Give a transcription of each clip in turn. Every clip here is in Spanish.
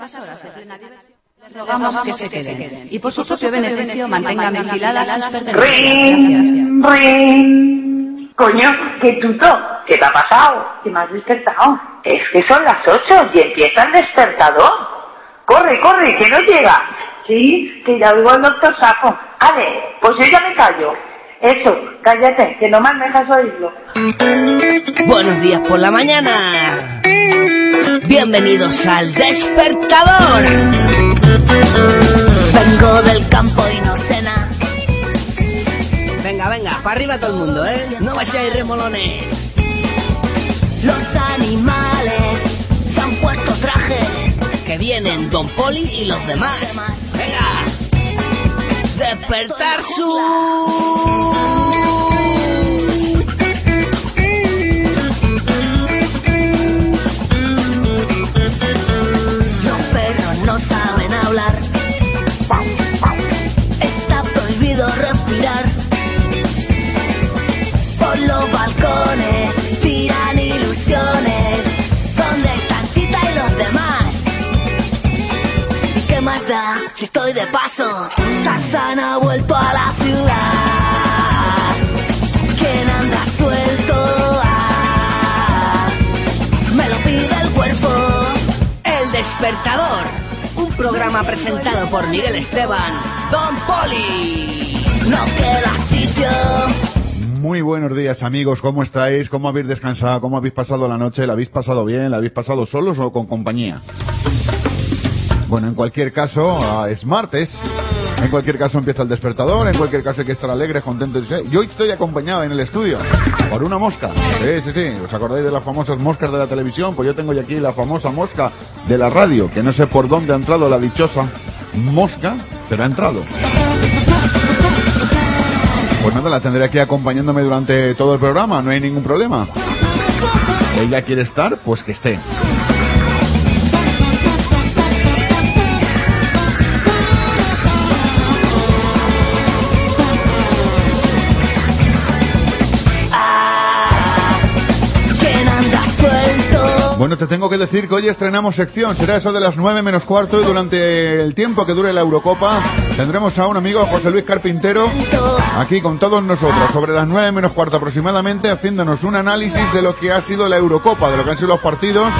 las horas de plena diversión, les rogamos que se queden. Y por su propio beneficio mantengan vigiladas sus pertenencias. ¡Ring! Coño, qué tuto. ¿Qué te ha pasado? ¿Qué me has despertado? Es que son las ocho y empieza el despertador. Corre, corre, que no llega. Sí, que ya oigo al doctor Sapo. Ale, pues yo ya me callo. Eso, cállate, que no más me dejas oírlo. Buenos días por la mañana. Bienvenidos al despertador. Vengo del campo y no cena. Venga, venga, para arriba todo el mundo, ¿eh? No vayáis remolones. Los animales se han puesto traje. Que vienen Don Poli y los demás. Venga. Despertar su... si estoy de paso? Tarzán ha vuelto a la ciudad. ¿Quién anda suelto? Ah, me lo pide el cuerpo. El despertador. Un programa presentado por Miguel Esteban. Don Poli. No queda sitio. Muy buenos días amigos, ¿cómo estáis? ¿Cómo habéis descansado? ¿Cómo habéis pasado la noche? ¿La habéis pasado bien? ¿La habéis pasado solos o con compañía? Bueno, en cualquier caso, ah, es martes. En cualquier caso empieza el despertador, en cualquier caso hay que estar alegres, contentos. Y hoy estoy acompañado en el estudio por una mosca. Sí, sí, sí. ¿Os acordáis de las famosas moscas de la televisión? Pues yo tengo ya aquí la famosa mosca de la radio, que no sé por dónde ha entrado la dichosa mosca, pero ha entrado. Pues nada, la tendré aquí acompañándome durante todo el programa, no hay ningún problema. Ella quiere estar, pues que esté. Bueno, te tengo que decir que hoy estrenamos sección. Será eso de las 9 menos cuarto y durante el tiempo que dure la Eurocopa tendremos a un amigo, José Luis Carpintero, aquí con todos nosotros, sobre las 9 menos cuarto aproximadamente, haciéndonos un análisis de lo que ha sido la Eurocopa, de lo que han sido los partidos.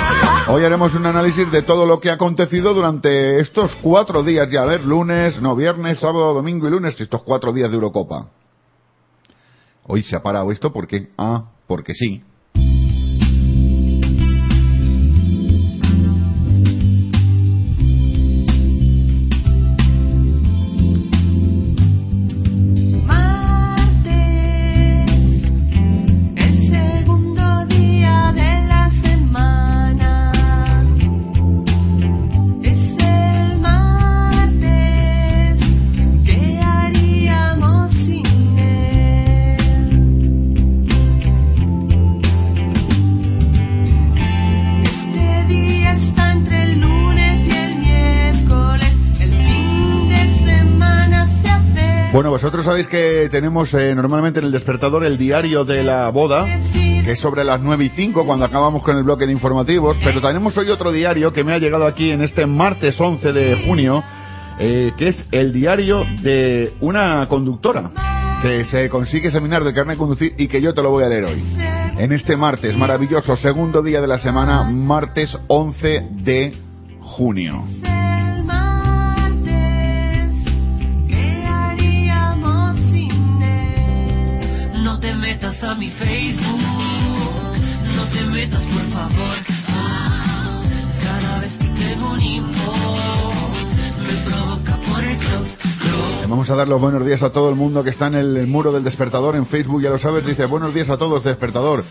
Hoy haremos un análisis de todo lo que ha acontecido durante estos cuatro días ya, a ver, lunes, no, viernes, sábado, domingo y lunes, estos cuatro días de Eurocopa. Hoy se ha parado esto porque, ah, porque sí. Vosotros sabéis que tenemos eh, normalmente en el despertador el diario de la boda, que es sobre las 9 y 5 cuando acabamos con el bloque de informativos, pero tenemos hoy otro diario que me ha llegado aquí en este martes 11 de junio, eh, que es el diario de una conductora que se consigue examinar del carnet de conducir y que yo te lo voy a leer hoy. En este martes maravilloso, segundo día de la semana, martes 11 de junio. metas a mi Facebook, no te metas por favor. Vamos a dar los buenos días a todo el mundo que está en el, muro del despertador en Facebook, ya lo sabes, dice buenos días a todos, despertador.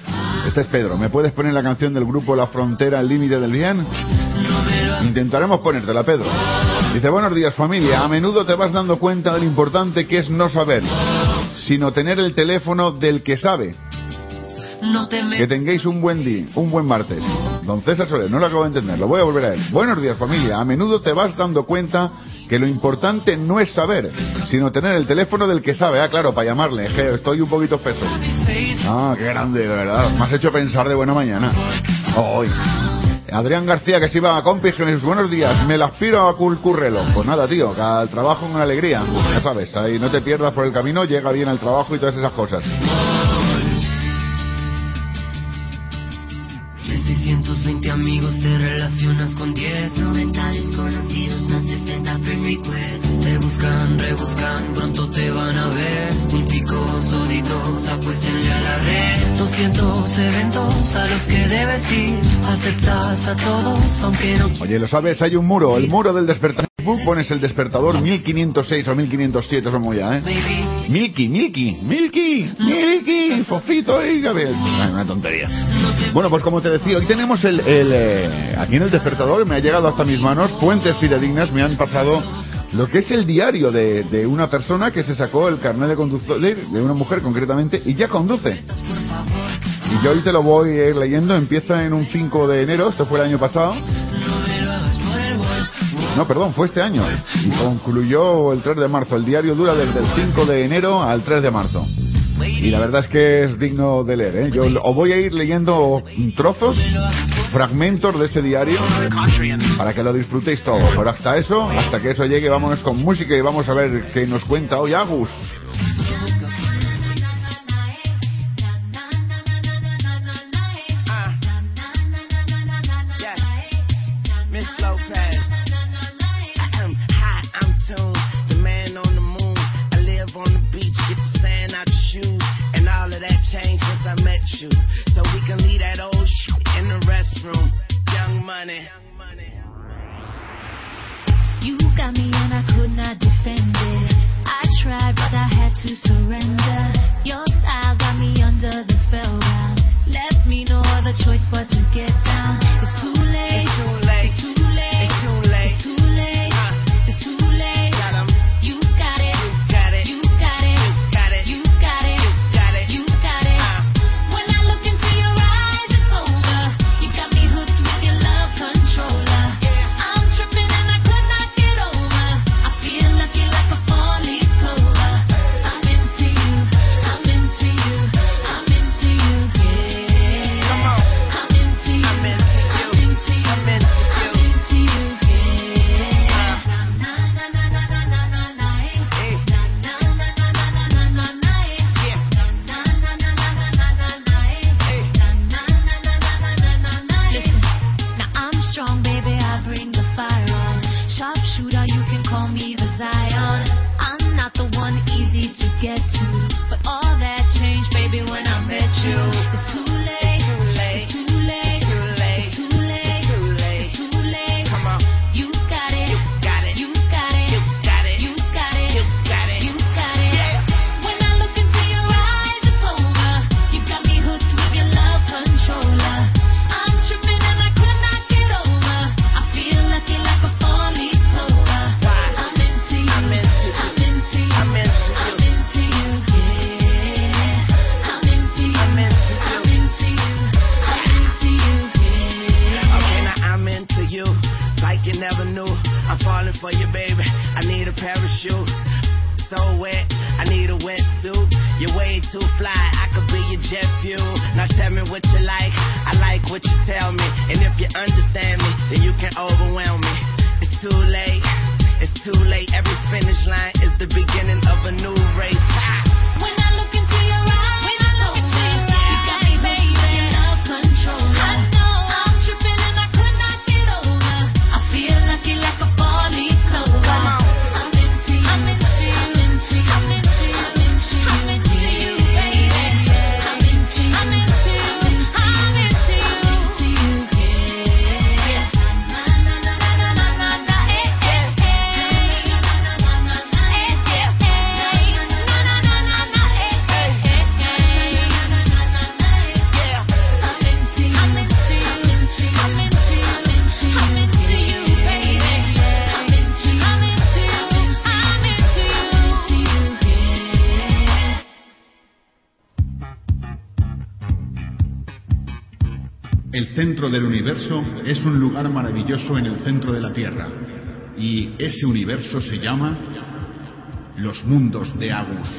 Este es Pedro, ¿me puedes poner la canción del grupo La Frontera, el límite del bien? Intentaremos ponértela, Pedro. Dice buenos días familia, a menudo te vas dando cuenta del importante que es no saber sino tener el teléfono del que sabe. No te Que tengáis un buen día, un buen martes. Don César Soler, no lo acabo de entender, lo voy a volver a él. Buenos días familia, a menudo te vas dando cuenta que lo importante no es saber, sino tener el teléfono del que sabe. Ah, claro, para llamarle, estoy un poquito espeso. Ah, qué grande, de verdad. Me has hecho pensar de buena mañana. Hoy. Adrián García, que se iba a compis, que buenos días, me la aspiro a cul- currelo. Pues nada, tío, que al trabajo con alegría. Ya sabes, ahí no te pierdas por el camino, llega bien al trabajo y todas esas cosas. De 620 amigos te relacionas con 10 90 desconocidos, más de 60 friend requests. Te buscan, rebuscan, pronto te van a ver. Punticos, toditos, apuéstenle a la red. 200 eventos a los que debes ir. Aceptas a todos, aunque no Oye, lo sabes, hay un muro, el muro del despertador. Pones el despertador 1506 o 1507, somos ya, ¿eh? Milky, Milky, Milky, Milky, Fofito, y ya ves. Ay, una tontería. Bueno, pues como te decía, hoy tenemos el, el, eh, aquí en el despertador, me ha llegado hasta mis manos, fuentes fidedignas me han pasado lo que es el diario de, de una persona que se sacó el carnet de conductor, de de una mujer concretamente, y ya conduce. Y yo hoy te lo voy a ir leyendo, empieza en un 5 de enero, esto fue el año pasado. No, perdón, fue este año. Y concluyó el 3 de marzo. El diario dura desde el 5 de enero al 3 de marzo. Y la verdad es que es digno de leer. ¿eh? Yo os voy a ir leyendo trozos, fragmentos de ese diario, para que lo disfrutéis todo. Pero hasta eso, hasta que eso llegue, vámonos con música y vamos a ver qué nos cuenta hoy Agus. Money. You got me and I could not defend it. I tried, but I had to surrender. Your style got me under the spellbound. Left me no other choice but to get maravilloso en el centro de la Tierra. Y ese universo se llama los mundos de Agus.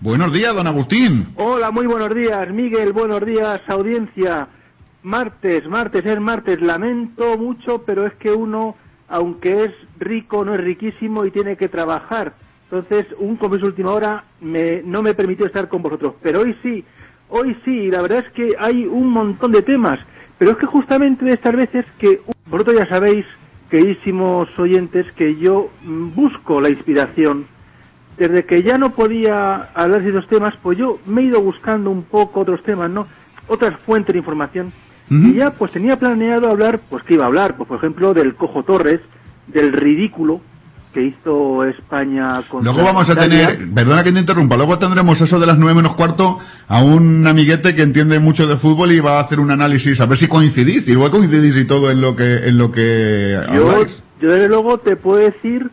Buenos días, don Agustín. Hola, muy buenos días, Miguel, buenos días, audiencia. Martes, martes, es martes. Lamento mucho, pero es que uno, aunque es rico, no es riquísimo y tiene que trabajar. Entonces, un compromiso última hora me, no me permitió estar con vosotros. Pero hoy sí, hoy sí, la verdad es que hay un montón de temas. Pero es que justamente de estas veces que vosotros ya sabéis, queridísimos oyentes, que yo mm, busco la inspiración desde que ya no podía hablar de esos temas, pues yo me he ido buscando un poco otros temas, ¿no? Otras fuentes de información. Y ya pues tenía planeado hablar, pues que iba a hablar, pues por ejemplo del Cojo Torres, del ridículo que hizo España con Luego vamos a tener, perdona que te interrumpa, luego tendremos eso de las nueve menos cuarto a un amiguete que entiende mucho de fútbol y va a hacer un análisis, a ver si coincidís, igual coincidís y todo en lo que, en lo que Yo, habláis. yo desde luego te puedo decir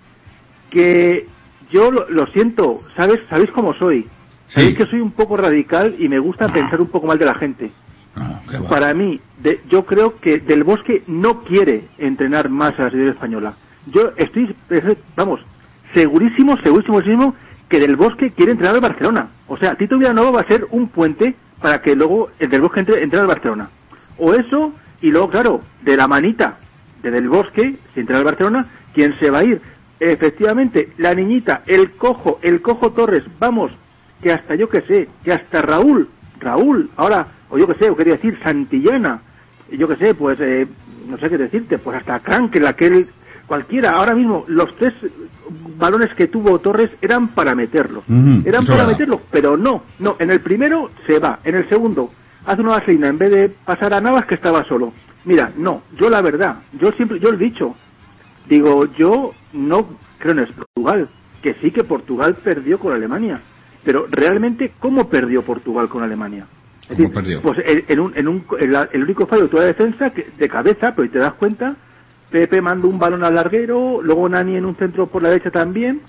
que yo lo, lo siento, ¿sabes? ¿Sabéis cómo soy? Sabéis que soy un poco radical y me gusta pensar un poco mal de la gente. Ah. Para mí, de- yo creo que Del Bosque no quiere entrenar más a la selección española. Yo estoy, vamos, segurísimo, segurísimo, segurísimo que Del Bosque quiere entrenar al Barcelona. O sea, Tito Villanova va a ser un puente para que luego el Del Bosque entre, entre Barcelona. O eso, y luego, claro, de la manita de Del Bosque, si entra al Barcelona, ¿quién se va a ir? Efectivamente, la niñita, el cojo, el cojo Torres, vamos, que hasta yo que sé, que hasta Raúl, Raúl, ahora, o yo que sé, o quería decir Santillana, yo que sé, pues, eh, no sé qué decirte, pues hasta Crankel, aquel, cualquiera, ahora mismo, los tres balones que tuvo Torres eran para meterlo, eran para meterlo, pero no, no, en el primero se va, en el segundo hace una vaselina. En vez de pasar a Navas que estaba solo. Mira, no, yo la verdad, yo siempre, yo lo he dicho, digo, yo no creo en Portugal, que sí que Portugal perdió con Alemania, pero realmente, ¿cómo perdió Portugal con Alemania? Es ¿Cómo decir, perdió? Pues en, en un, en un, en la- el único fallo de toda la defensa que, de cabeza, pero te das cuenta, Pepe mandó un balón al larguero, luego Nani en un centro por la derecha también.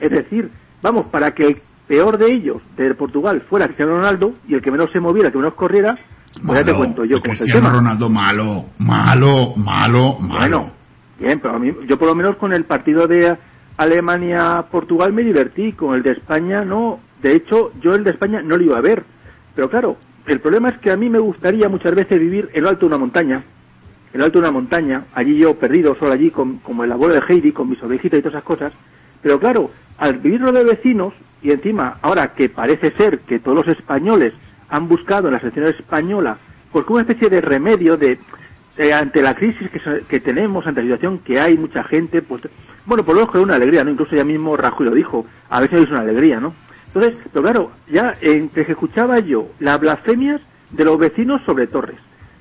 Es decir, vamos, para que el peor de ellos, de Portugal, fuera Cristiano Ronaldo y el que menos se moviera, que menos corriera, pues ya te Malo, cuento yo cómo es el Cristiano tema. Ronaldo malo, malo, malo, malo. Bueno, bien, pero a mí, yo por lo menos con el partido de Alemania-Portugal me divertí, con el de España no. De hecho, yo el de España no lo iba a ver. Pero claro, el problema es que a mí me gustaría muchas veces vivir en lo alto de una montaña, en lo alto de una montaña, allí yo perdido, solo allí, con, como el abuelo de Heidi, con mis ovejitas y todas esas cosas. Pero claro, al vivirlo de vecinos, y encima, ahora que parece ser que todos los españoles han buscado en la selección española, pues como una especie de remedio de, eh, ante la crisis que, que tenemos, ante la situación que hay, mucha gente, pues, bueno, por lo menos con una alegría, ¿no? Incluso ya mismo Rajoy lo dijo, a veces es una alegría, ¿no? Entonces, pero claro, ya entre que escuchaba yo las blasfemias de los vecinos sobre Torres,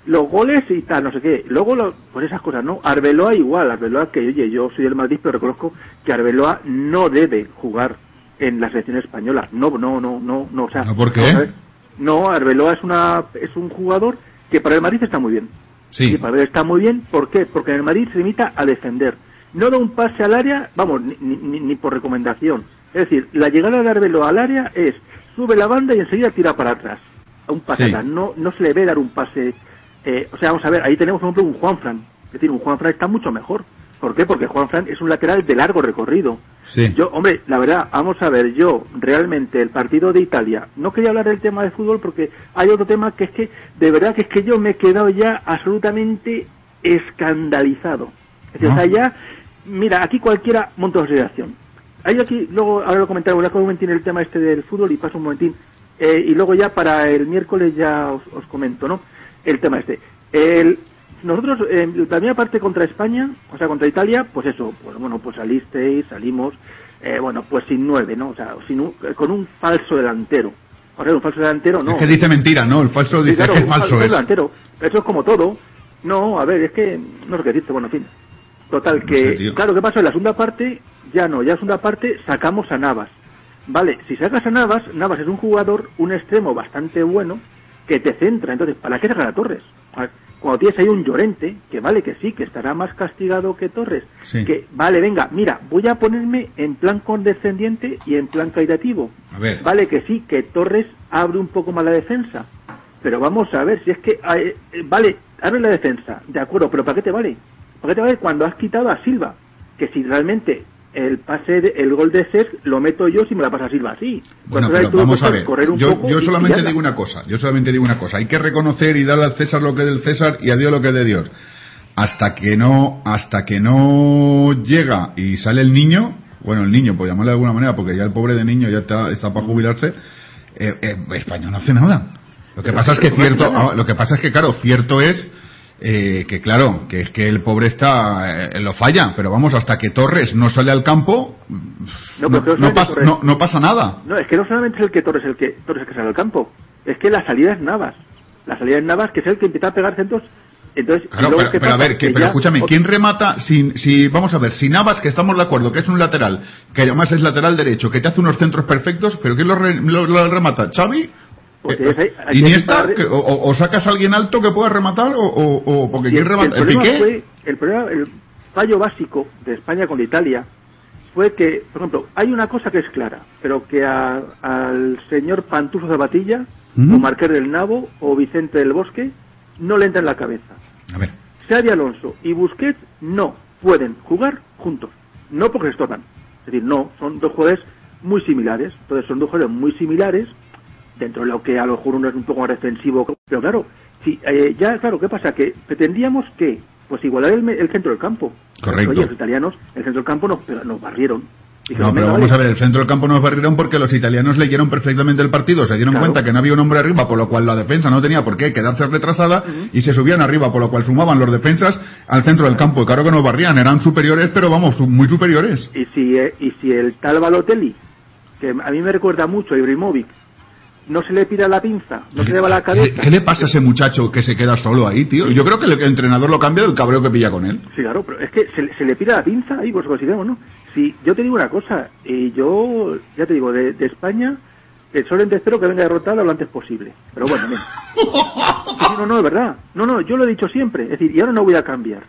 los goles y tal, no sé qué, luego, lo- pues esas cosas, ¿no? Arbeloa igual, Arbeloa que, oye, yo soy del Madrid, pero reconozco que Arbeloa no debe jugar en la selección española, no, no, no, no, no, o sea, ¿No, por qué? no, ¿sabes? No, Arbeloa es una es un jugador que para el Madrid está muy bien. Sí. Y para el está muy bien, ¿por qué? Porque en el Madrid se limita a defender. No da un pase al área, vamos, ni, ni- ni- por recomendación. Es decir, la llegada de Arbeloa al área es sube la banda y enseguida tira para atrás. A un pase Sí. atrás. No, no se le ve dar un pase. Eh, o sea, vamos a ver, ahí tenemos, por ejemplo, un Juanfran. Es decir, un Juanfran está mucho mejor. ¿Por qué? Porque Juanfran es un lateral de largo recorrido. Sí. Yo, hombre, la verdad, vamos a ver, yo realmente el partido de Italia, no quería hablar del tema de fútbol porque hay otro tema que es que, de verdad que es que yo me he quedado ya absolutamente escandalizado. Es decir, Ah. o sea, ya, mira, aquí cualquiera monta una situación. Hay aquí, luego, ahora lo comentaré, voy a un momentín el tema este del fútbol y paso un momentín. Eh, y luego ya para el miércoles ya os, os comento, ¿no? El tema este. El, nosotros, eh, la primera parte contra España, o sea, contra Italia, pues eso, pues bueno, pues salisteis, salimos, eh, bueno, pues sin nueve, ¿no? O sea, sin un- con un falso delantero. O sea, un falso delantero, no. Es que dice mentira, ¿no? El falso Sí, dice claro, que es un falso. delantero. Eso es como todo. No, a ver, es que no sé qué decirte, bueno, en fin. Total, No que, sé, claro, ¿qué pasó? En la segunda parte, ya no, ya en la segunda parte sacamos a Navas. Vale, si sacas a Navas, Navas es un jugador, un extremo bastante bueno, que te centra. Entonces, ¿para qué sacar a Torres? A ver, Cuando tienes ahí un Llorente, que vale que sí, que estará más castigado que Torres, Sí. que vale, venga, mira, voy a ponerme en plan condescendiente y en plan caritativo. A ver. Vale que sí, que Torres abre un poco más la defensa. Pero vamos a ver, si es que, eh, eh, vale, abre la defensa, de acuerdo, pero ¿para qué te vale? ¿Para qué te vale cuando has quitado a Silva? Que si realmente el pase, de- el gol de Cesc lo meto yo si me la pasa Silva así. Bueno, Pues pero vamos a puedes ver. correr un Yo, poco yo solamente digo una cosa. Yo solamente digo una cosa. Hay que reconocer y darle al César lo que es del César y a Dios lo que es de Dios. Hasta que no, hasta que no llega y sale el niño, bueno, el niño, por llamarle de alguna manera, porque ya el pobre de niño ya está, está para jubilarse, eh, eh, España no hace nada. Lo que Pero pasa es que cierto, ah, lo que pasa es que claro, cierto es eh, que claro, que es que el pobre está, eh, lo falla, pero vamos, hasta que Torres no sale al campo, No, no, pasa, no, no pasa nada. No, es que no solamente es el que Torres el que Torres el que sale al campo, es que la salida es Navas. La salida es Navas, que es el que empieza a pegar centros. Entonces, Claro, pero, ¿qué pero a ver, que, Que pero ya- escúchame, ¿quién remata si, si, vamos a ver, si Navas, que estamos de acuerdo, que es un lateral, que además es lateral derecho, que te hace unos centros perfectos, pero ¿quién lo, re- lo- lo remata? ¿Xavi? Eh, ahí ¿Iniesta? o, sacas a alguien alto que pueda rematar? ¿O, o, o- porque Y quién el, el ¿El problema Piqué? fue, el problema, el fallo básico de España con Italia fue que, por ejemplo, hay una cosa que es clara, pero que a- al señor Pantuso Zapatilla, ¿Mm? o Marqués del Nabo, o Vicente del Bosque, no le entra en la cabeza. A ver, Xavi Alonso y Busquets no pueden jugar juntos. No porque se estorban. Es decir, no, son dos jugadores muy similares. Entonces son dos jugadores muy similares, dentro de lo que a lo mejor uno es un poco más defensivo. Pero claro, si, eh, ya, claro, ¿qué pasa? Que pretendíamos que, pues igualar el, el centro del campo. Correcto. Oye, los italianos, el centro del campo nos, pero nos barrieron. No, pero "Venga, vamos a vale". ver, el centro del campo nos barrieron porque los italianos leyeron perfectamente el partido, se dieron Claro. cuenta que no había un hombre arriba, por lo cual la defensa no tenía por qué quedarse retrasada y se subían arriba, por lo cual sumaban los defensas al centro del campo. Y claro que nos barrían, eran superiores, pero vamos, muy superiores. Y si, eh, y si el tal Balotelli, que a mí me recuerda mucho a Ibrahimovic, no se le pira la pinza, no se le va la ¿Qué, cabeza. qué le pasa a ese muchacho que se queda solo ahí, tío? Yo creo que el entrenador lo cambia del cabreo que pilla con él. Sí, claro, pero es que se, le- se le pira la pinza ahí, pues consideramos, ¿no? Si yo te digo una cosa, y yo, ya te digo, de, de España, eh, solamente espero que venga derrotado lo antes posible. Pero bueno, bien. No, no, es verdad. No, no, yo lo he dicho siempre. Es decir, y ahora no voy a cambiar.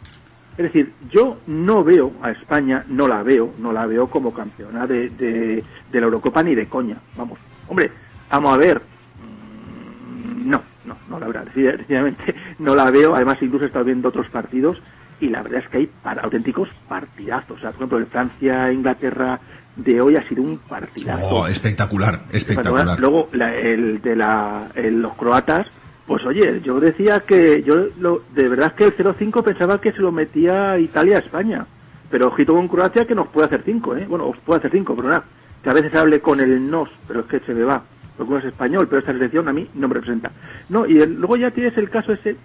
Es decir, yo no veo a España, no la veo, no la veo como campeona de, de, de la Eurocopa ni de coña. Vamos, hombre, vamos a ver. Mm, No, no, no la verdad, definitivamente no la veo. Además, incluso he estado viendo otros partidos y la verdad es que hay para, auténticos partidazos. O sea, por ejemplo, el Francia-Inglaterra de hoy ha sido un partidazo. Oh, espectacular, espectacular. Luego, la- el de la, el- los croatas, pues oye, yo decía que yo lo, de verdad que el 0-5 pensaba que se lo metía Italia a España. Pero ojito con Croacia que nos puede hacer 5, ¿eh? Bueno, os puede hacer 5, pero nada. Que a veces hable con el NOS, pero es que se me va. Porque uno es español, pero esta selección a mí no me representa. No, y luego ya tienes el caso ese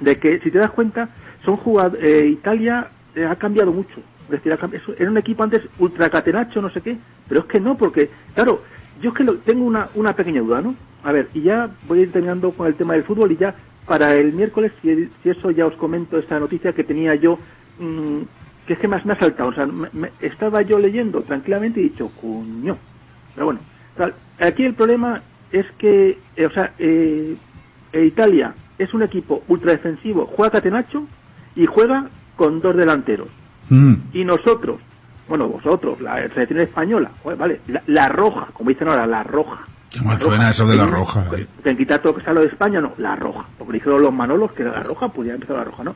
de que, si te das cuenta, son jugad- eh, Italia eh, ha cambiado mucho. Es decir, ha cambi- eso- era un equipo antes ultracatenacho, no sé qué, pero es que no, porque, claro, yo es que lo- tengo una, una pequeña duda, ¿no? A ver, y ya voy a ir terminando con el tema del fútbol y ya para el miércoles, si, si eso ya os comento esta noticia que tenía yo, mm, que es que más me ha saltado, o sea, me- me- estaba yo leyendo tranquilamente y he dicho, coño, pero bueno, aquí el problema es que, eh, o sea, eh, eh, Italia es un equipo ultradefensivo, juega catenacho y juega con dos delanteros. Mm. Y nosotros, bueno, vosotros, la selección española, joder, vale, la, la roja, como dicen ahora, la roja. Roja. suena eso de la roja. que- Que en quitar todo que sea lo de España, no, la roja. Porque dijeron los Manolos que era la roja, pues ya empezó la roja, ¿no?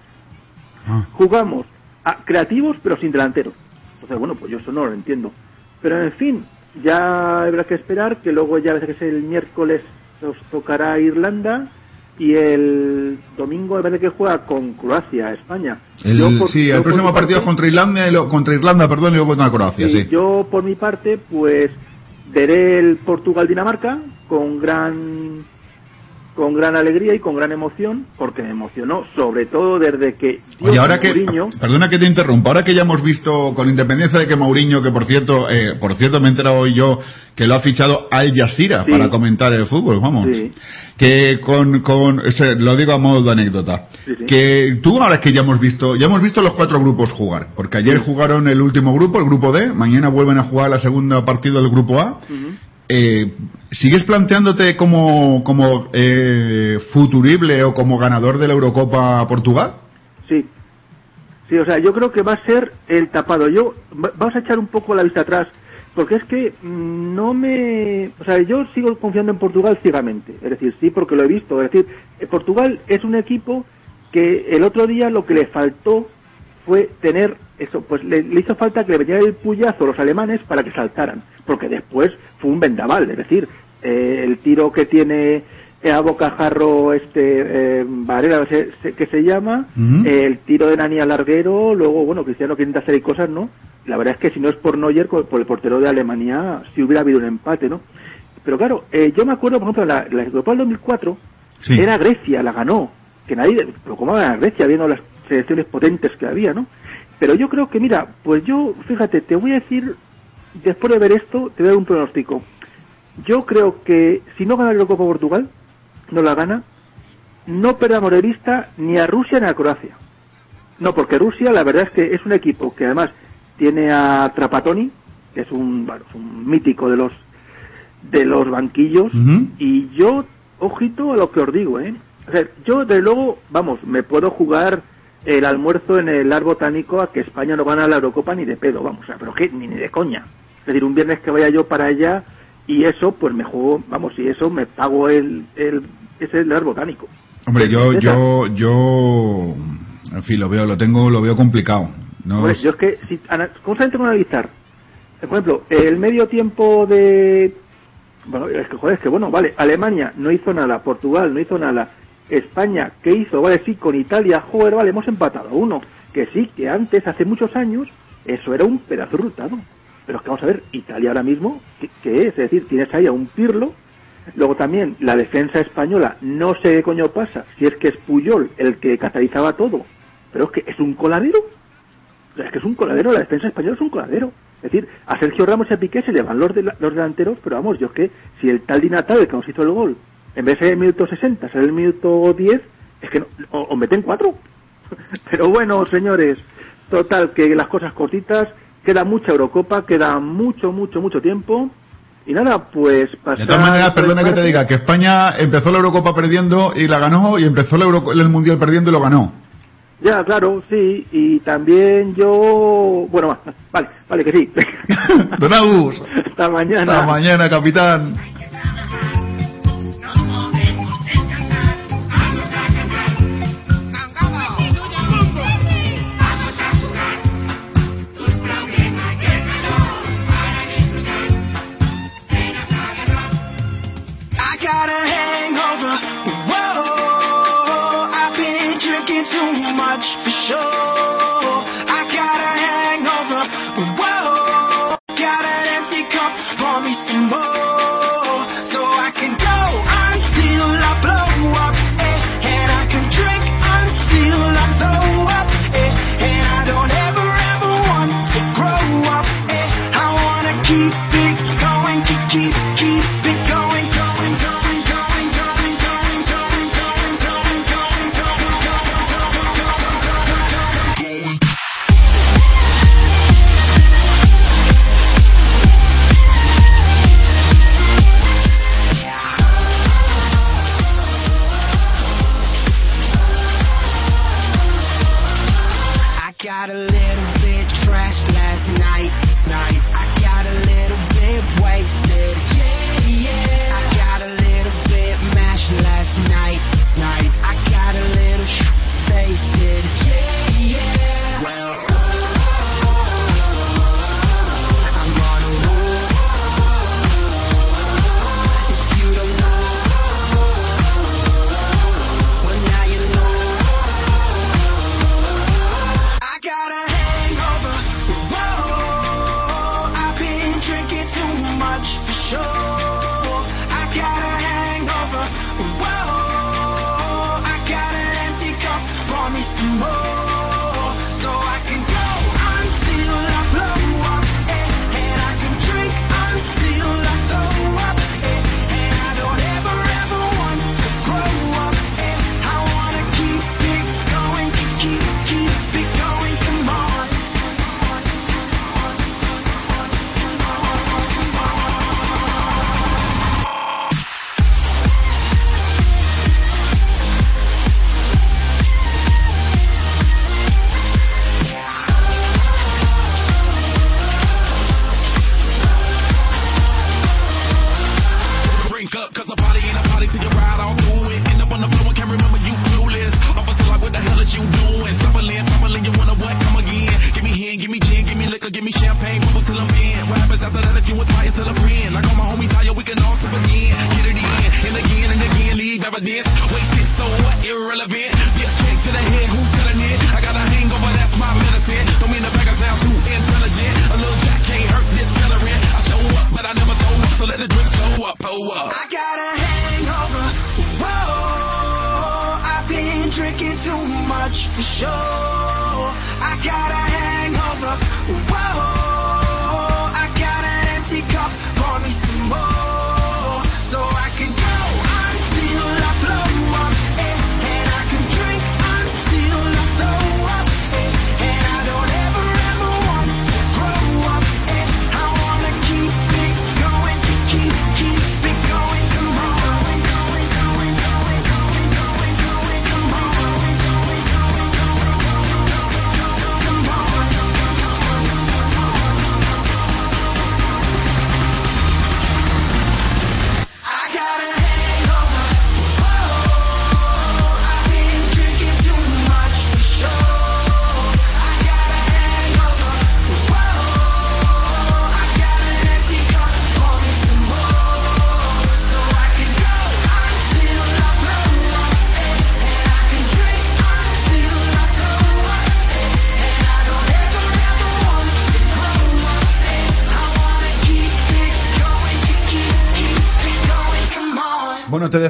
Ah. Jugamos a creativos pero sin delanteros. Entonces, bueno, pues yo eso no lo entiendo. Pero en fin, ya habrá que esperar que luego ya a veces que es el miércoles nos tocará Irlanda y el domingo me parece que juega con Croacia, España. El- Yo por- sí, yo el próximo partido parte- contra Irlanda, y lo- contra Irlanda, perdón, y luego contra Croacia, Sí, sí. Yo, por mi parte, pues veré el Portugal-Dinamarca con gran con gran alegría y con gran emoción, porque me emocionó, sobre todo desde que Oye, ahora que, Mourinho- perdona que te interrumpa, ahora que ya hemos visto, con independencia de que Mourinho, que por cierto, eh, por cierto me he enterado hoy yo que lo ha fichado Al Jazeera Sí. para comentar el fútbol, vamos. Sí. Que con, con, lo digo a modo de anécdota, Sí, que tú ahora que ya hemos visto, ya hemos visto los cuatro grupos jugar, porque ayer jugaron el último grupo, el grupo D, mañana vuelven a jugar la segunda partida del grupo A. eh, ¿Sigues planteándote como, como eh, futurible o como ganador de la Eurocopa Portugal? Sí. Sí, o sea, yo creo que va a ser el tapado. Yo va- vamos a echar un poco la vista atrás porque es que mm, no me... O sea, yo sigo confiando en Portugal ciegamente. Es decir, sí, porque lo he visto. Es decir, eh, Portugal es un equipo que el otro día lo que le faltó fue tener eso, pues le, le hizo falta que le metieran el puyazo a los alemanes para que saltaran, porque después fue un vendaval, es decir, eh, el tiro que tiene eh, a bocajarro este eh, Varela se- se- que se llama, eh, el tiro de Nani al larguero, luego bueno Cristiano que intenta hacer cosas, ¿no? La verdad es que si no es por Neuer, por el portero de Alemania, si hubiera habido un empate, ¿no? Pero claro, eh, yo me acuerdo, por ejemplo, la, la Eurocopa del 2004 Sí. era Grecia, la ganó, que nadie, pero cómo va a ganar Grecia viendo las selecciones potentes que había, ¿no? Pero yo creo que, mira, pues yo, fíjate, te voy a decir, después de ver esto, te voy a dar un pronóstico. Yo creo que si no gana la Eurocopa Portugal, no la gana, no perdamos de vista ni a Rusia ni a Croacia. No, porque Rusia la verdad es que es un equipo que además tiene a Trapatoni, que es un, bueno, es un mítico de los de los banquillos, y yo, ojito a lo que os digo, ¿eh? O sea, yo desde luego, vamos, me puedo jugar el almuerzo en el ar botánico a que España no gana la Eurocopa ni de pedo, vamos, o sea, pero que ni, ni de coña. Es decir, un viernes que vaya yo para allá y eso, pues me juego, vamos, y eso me pago el, el, ese el ar botánico. Hombre, yo, yo, yo, en fin, lo veo, lo tengo, lo veo complicado. No, Hombre, yo es que, si, ana- ¿cómo se tengo que analizar? Por ejemplo, el medio tiempo de... Bueno, es que, joder, es que bueno, vale, Alemania no hizo nada, Portugal no hizo nada, España, ¿qué hizo? Vale, sí, con Italia, joder, vale, hemos empatado uno. Que sí, que antes, hace muchos años, eso era un pedazo de resultado. Pero es que vamos a ver, Italia ahora mismo, ¿qué, es? Es decir, tienes ahí a un Pirlo, luego también la defensa española, no sé qué coño pasa, si es que es Puyol el que catalizaba todo, pero es que es un coladero. Es que es un coladero, la defensa española es un coladero. Es decir, a Sergio Ramos y a Piqué se le van los, de los delanteros, pero vamos, yo es que si el tal Di Natale que nos hizo el gol, en vez de ser el minuto 60, ser el minuto 10, es que no, o, o meten cuatro. Pero bueno, señores, total, que las cosas cortitas, queda mucha Eurocopa, queda mucho, mucho, mucho tiempo. Y nada, pues de pasar todas maneras, el perdona que te diga, que España empezó la Eurocopa perdiendo y la ganó, y empezó la Euro- el Mundial perdiendo y lo ganó. Ya, claro, sí, y también yo... Bueno, va, vale, vale, que sí. Don Agus, Hasta mañana. hasta mañana, capitán.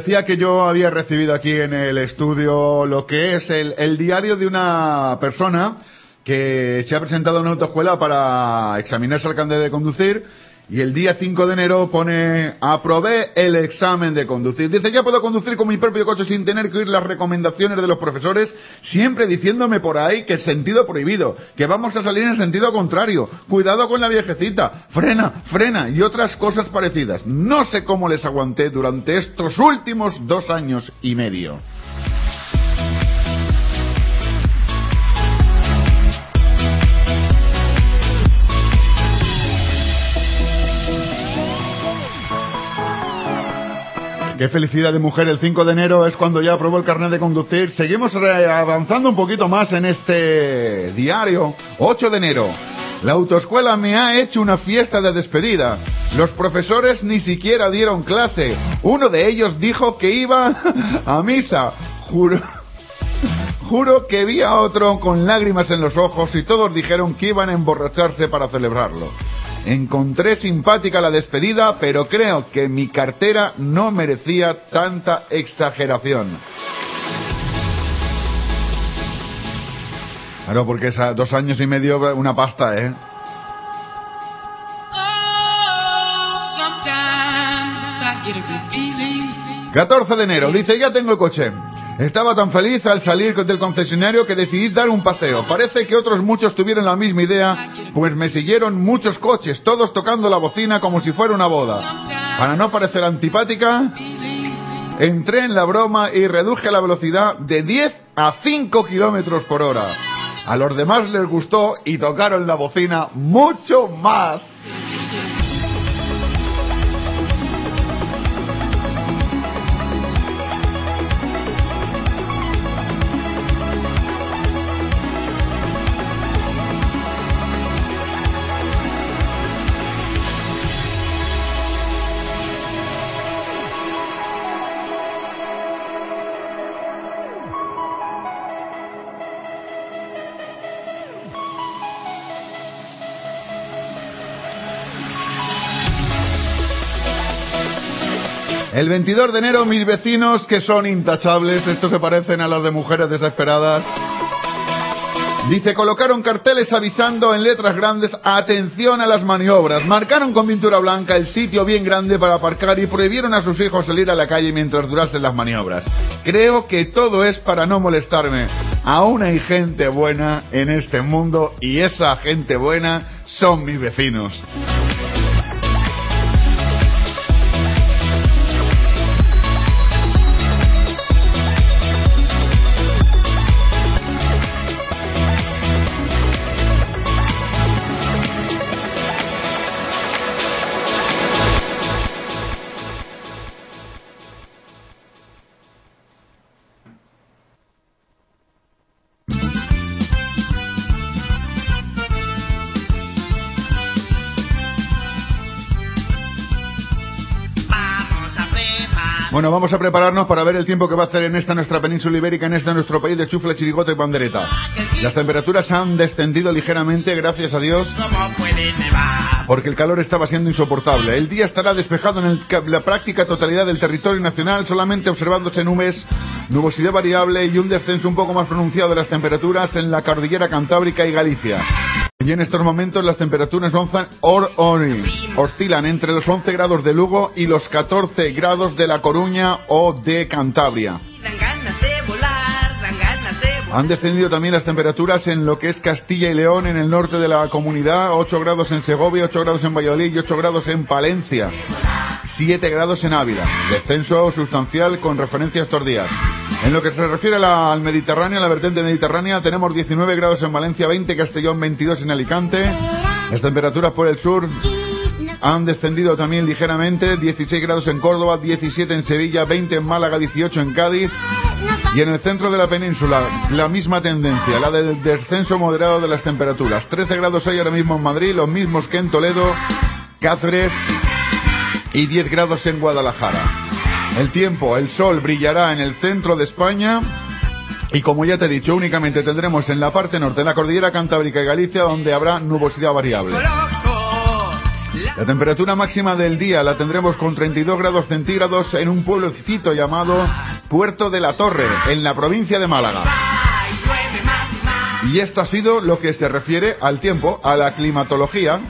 Decía que yo había recibido aquí en el estudio lo que es el, el diario de una persona que se ha presentado a una autoescuela para examinarse al carnet de conducir y el día 5 de enero pone aprobé el examen de conducir. Dice, ya puedo conducir con mi propio coche sin tener que oír las recomendaciones de los profesores, siempre diciéndome por ahí que sentido prohibido, que vamos a salir en sentido contrario, cuidado con la viejecita, frena, frena y otras cosas parecidas. No sé cómo les aguanté durante estos últimos dos años y medio. Qué felicidad de mujer, el 5 de enero es cuando ya aprobó el carnet de conducir. Seguimos avanzando un poquito más en este diario. 8 de enero. La autoescuela me ha hecho una fiesta de despedida. Los profesores ni siquiera dieron clase. Uno de ellos dijo que iba a misa. Juro, juro que vi a otro con lágrimas en los ojos y todos dijeron que iban a emborracharse para celebrarlo. Encontré simpática la despedida, pero creo que mi cartera no merecía tanta exageración. Claro, porque es a dos años y medio una pasta, ¿eh? Feeling. 14 de enero, dice, ya tengo el coche. Estaba tan feliz al salir del concesionario que decidí dar un paseo. Parece que otros muchos tuvieron la misma idea, pues me siguieron muchos coches, todos tocando la bocina como si fuera una boda. Para no parecer antipática, entré en la broma y reduje la velocidad de 10 a 5 kilómetros por hora. A los demás les gustó y tocaron la bocina mucho más. El 22 de enero mis vecinos, que son intachables, estos se parecen a los de mujeres desesperadas, dice, colocaron carteles avisando en letras grandes, atención a las maniobras, marcaron con pintura blanca el sitio bien grande para aparcar y prohibieron a sus hijos salir a la calle mientras durasen las maniobras. Creo que todo es para no molestarme. Aún hay gente buena en este mundo y esa gente buena son mis vecinos. Vamos a prepararnos para ver el tiempo que va a hacer en esta nuestra península ibérica, en este nuestro país de chufla, chirigota y pandereta. Las temperaturas han descendido ligeramente, gracias a Dios, porque el calor estaba siendo insoportable. El día estará despejado en la práctica totalidad del territorio nacional, solamente observándose nubes, nubosidad variable y un descenso un poco más pronunciado de las temperaturas en la cordillera cantábrica y Galicia. Y en estos momentos las temperaturas oscilan entre los 11 grados de Lugo y los 14 grados de La Coruña o de Cantabria. Han descendido también las temperaturas en lo que es Castilla y León, en el norte de la comunidad, 8 grados en Segovia, 8 grados en Valladolid y 8 grados en Palencia, 7 grados en Ávila. Descenso sustancial con referencia a estos días. En lo que se refiere al Mediterráneo, a la vertiente mediterránea, tenemos 19 grados en Valencia, 20 en Castellón, 22 en Alicante. Las temperaturas por el sur han descendido también ligeramente, 16 grados en Córdoba, 17 en Sevilla, 20 en Málaga, 18 en Cádiz. Y en el centro de la península, la misma tendencia, la del descenso moderado de las temperaturas. 13 grados hay ahora mismo en Madrid, los mismos que en Toledo, Cáceres y 10 grados en Guadalajara. El tiempo, el sol brillará en el centro de España y como ya te he dicho, únicamente tendremos en la parte norte de la cordillera Cantábrica y Galicia donde habrá nubosidad variable. La temperatura máxima del día la tendremos con 32 grados centígrados en un pueblecito llamado Puerto de la Torre, en la provincia de Málaga. Y esto ha sido lo que se refiere al tiempo, a la climatología,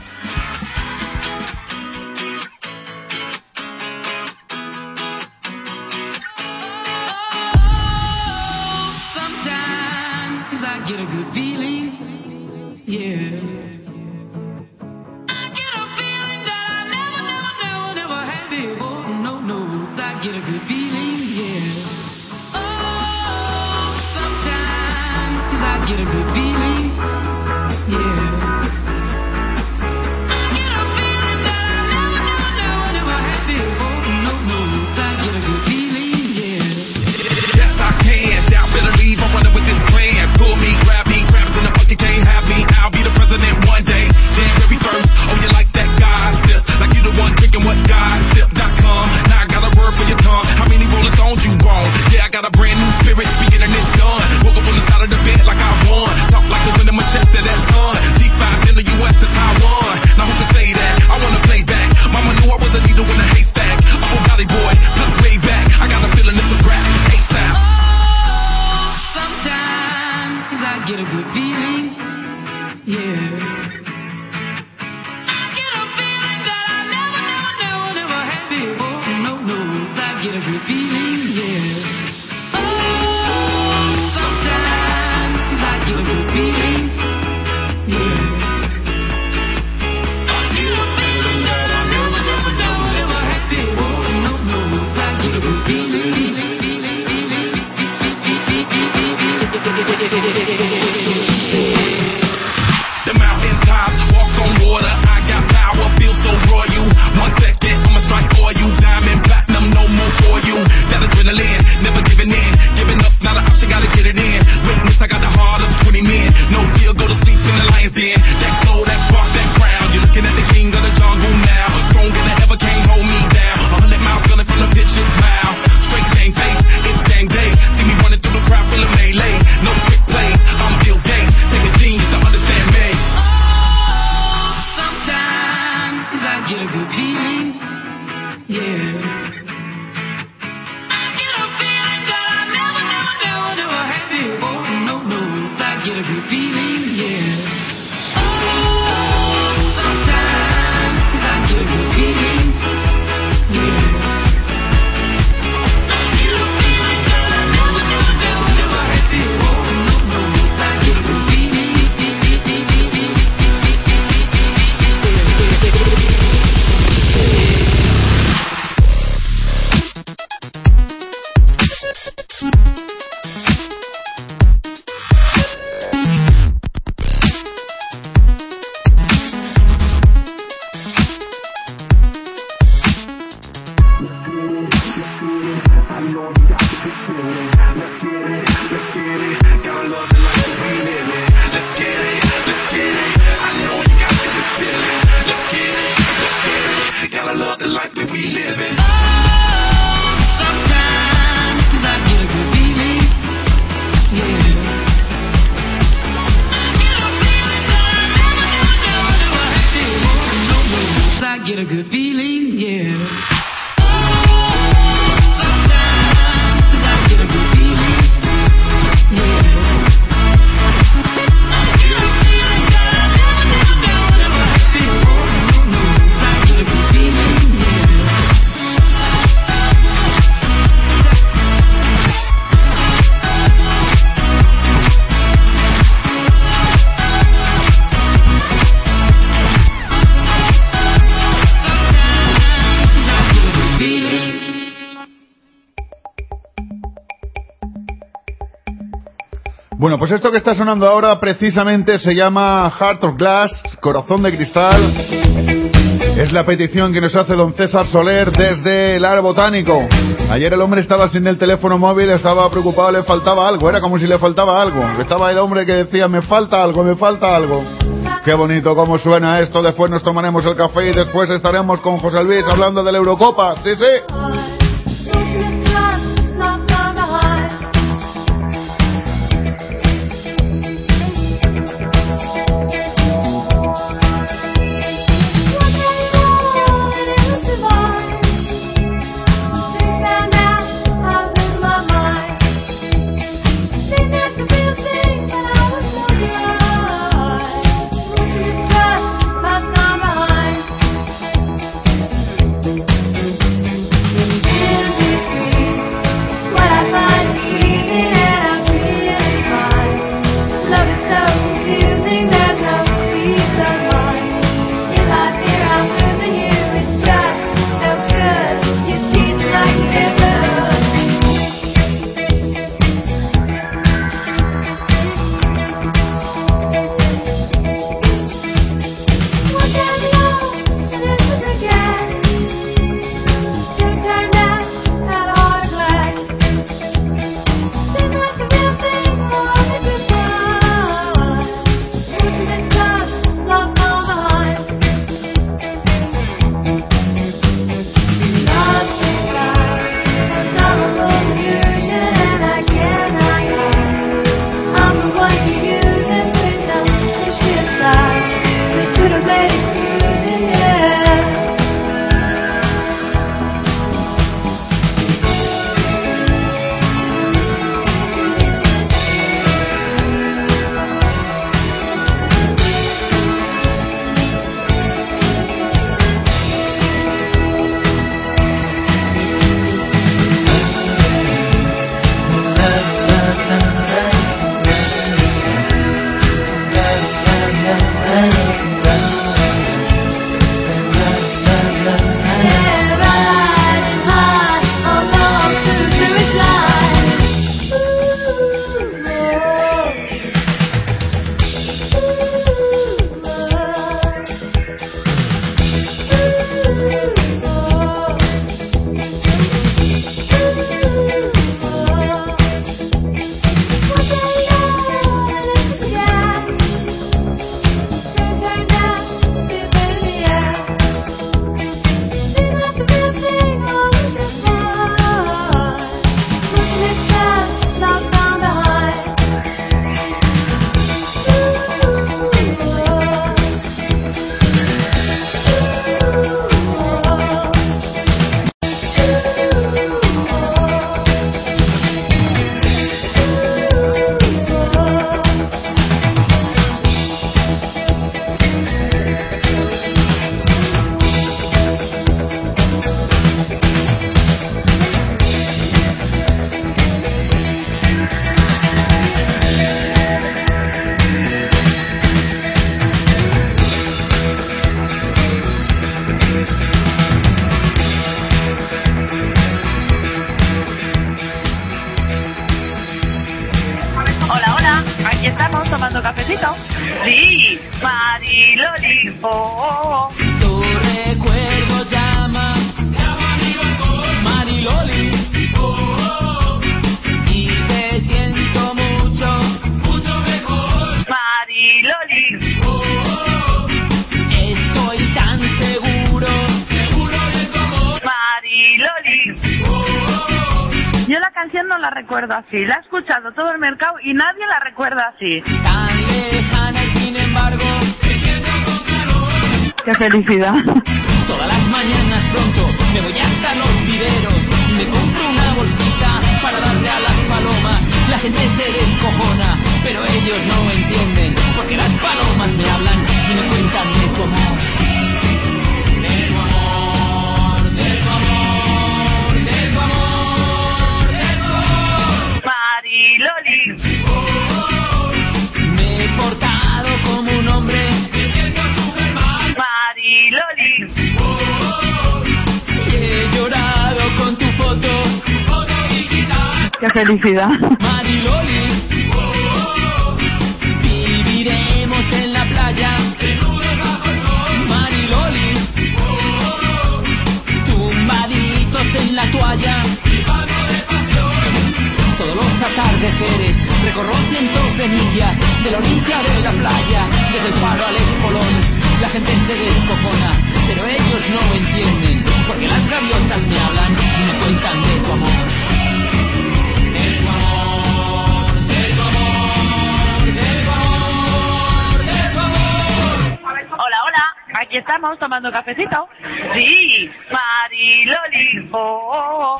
Pues esto que está sonando ahora precisamente se llama Heart of Glass, Corazón de Cristal. Es la petición que nos hace don César Soler desde el Ar Botánico. Ayer el hombre estaba sin el teléfono móvil, estaba preocupado, le faltaba algo, era como si le faltaba algo. Estaba el hombre que decía, me falta algo, me falta algo. Qué bonito cómo suena esto, después nos tomaremos el café y después estaremos con José Luis hablando de la Eurocopa. Sí, sí. así, la ha escuchado todo el mercado y nadie la recuerda así. Tan lejana y sin embargo, con ¡Qué felicidad! Todas las mañanas pronto me voy hasta los viveros, me compro una bolsita para darle a las palomas, la gente se ¡Qué felicidad! Mariloli, viviremos en la playa. Mariloli, tumbaditos en la toalla. Todos los atardeceres recorro cientos de millas de la orilla de la playa, desde el faro al espolón. La gente se descojona, pero ellos no entienden, porque las gaviotas me hablan y me cuentan de tu amor. aquí estamos tomando cafecito. Sí, Mariloli. Oh.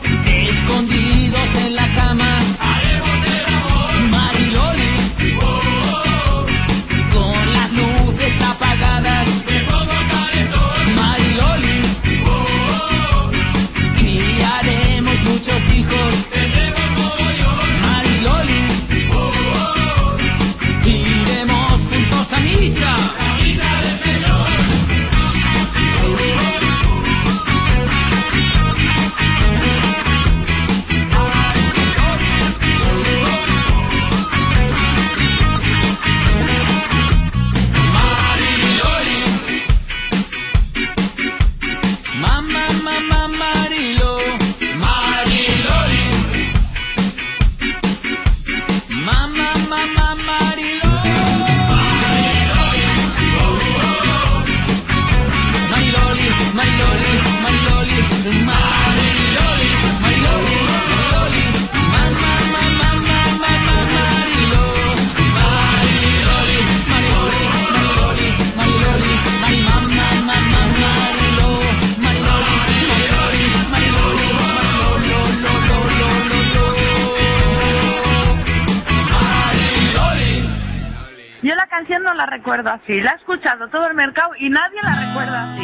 recuerdo así. La ha escuchado todo el mercado y nadie la recuerda así.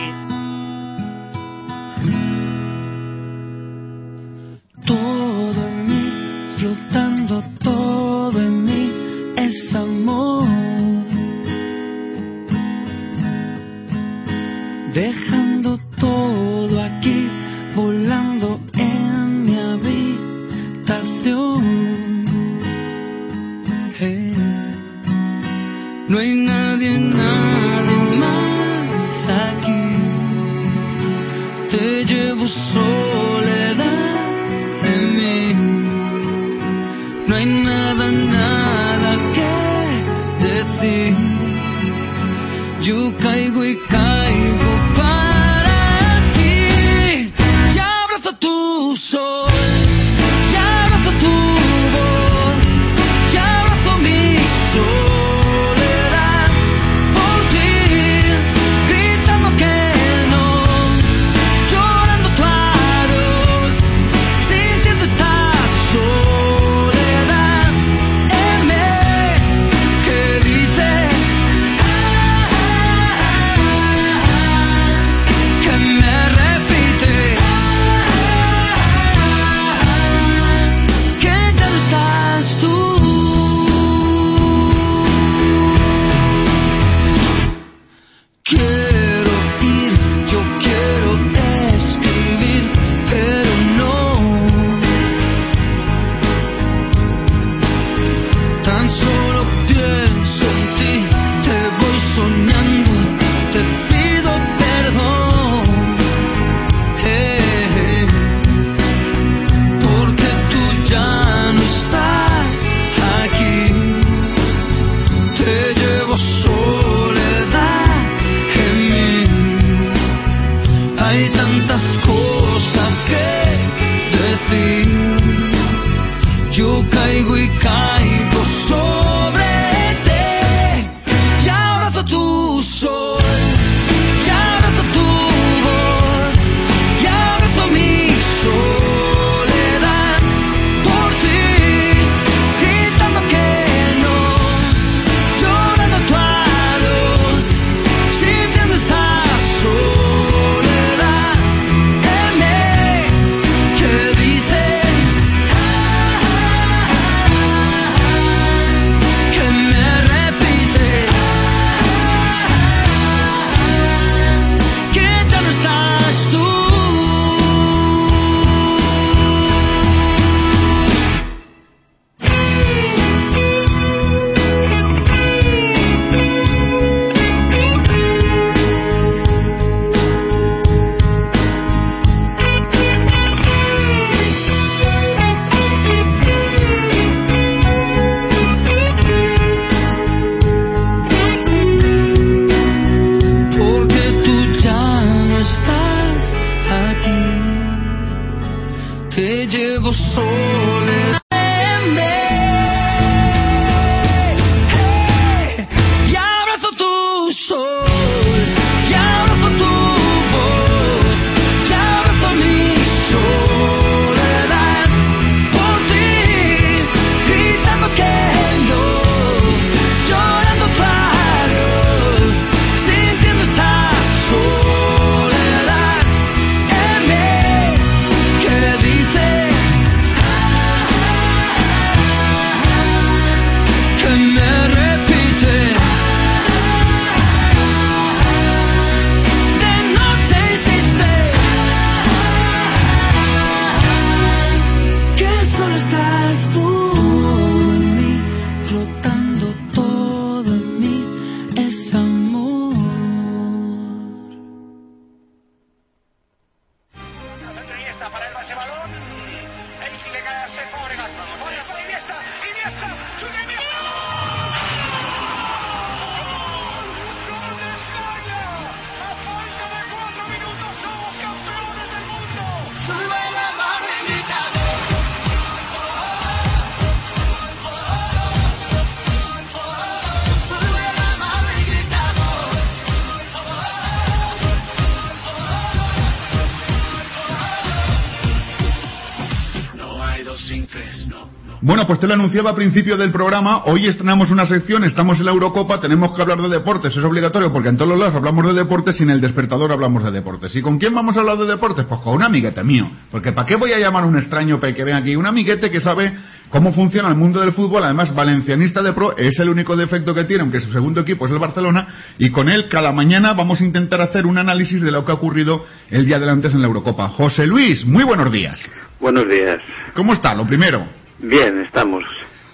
Pues te lo anunciaba a principio del programa. Hoy estrenamos una sección, estamos en la Eurocopa, tenemos que hablar de deportes. Es obligatorio porque en todos los lados hablamos de deportes y en el despertador hablamos de deportes. ¿Y con quién vamos a hablar de deportes? Pues con un amiguete mío. Porque ¿para qué voy a llamar a un extraño para que venga aquí? Un amiguete que sabe cómo funciona el mundo del fútbol, además valencianista de pro, es el único defecto que tiene, aunque su segundo equipo es el Barcelona, y con él cada mañana vamos a intentar hacer un análisis de lo que ha ocurrido el día de antes en la Eurocopa. José Luis, muy buenos días. Buenos días. ¿Cómo está? Lo primero. Bien, estamos.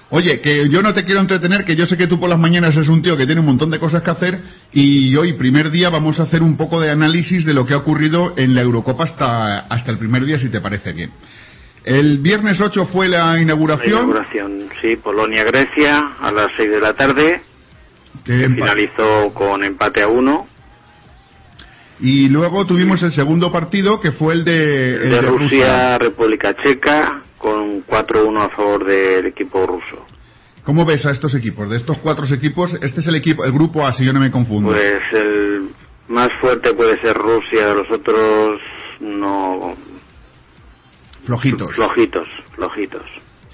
Oye, que yo no te quiero entretener, que yo sé que tú por las mañanas es un tío que tiene un montón de cosas que hacer y hoy, primer día, vamos a hacer un poco de análisis de lo que ha ocurrido en la Eurocopa hasta, hasta el primer día, si te parece bien. El viernes 8 fue la La inauguración. inauguración, sí, Polonia-Grecia a las 6 de la tarde. que Finalizó con empate a uno. y luego tuvimos el segundo partido, que fue el de, el de de Rusia, República Checa, con 4-1 a favor del equipo ruso. ¿Cómo ves a estos equipos? De estos cuatro equipos, este es el equipo, el grupo A, si yo no me confundo. Pues el más fuerte puede ser Rusia, los otros no. Flojitos. Flojitos, flojitos.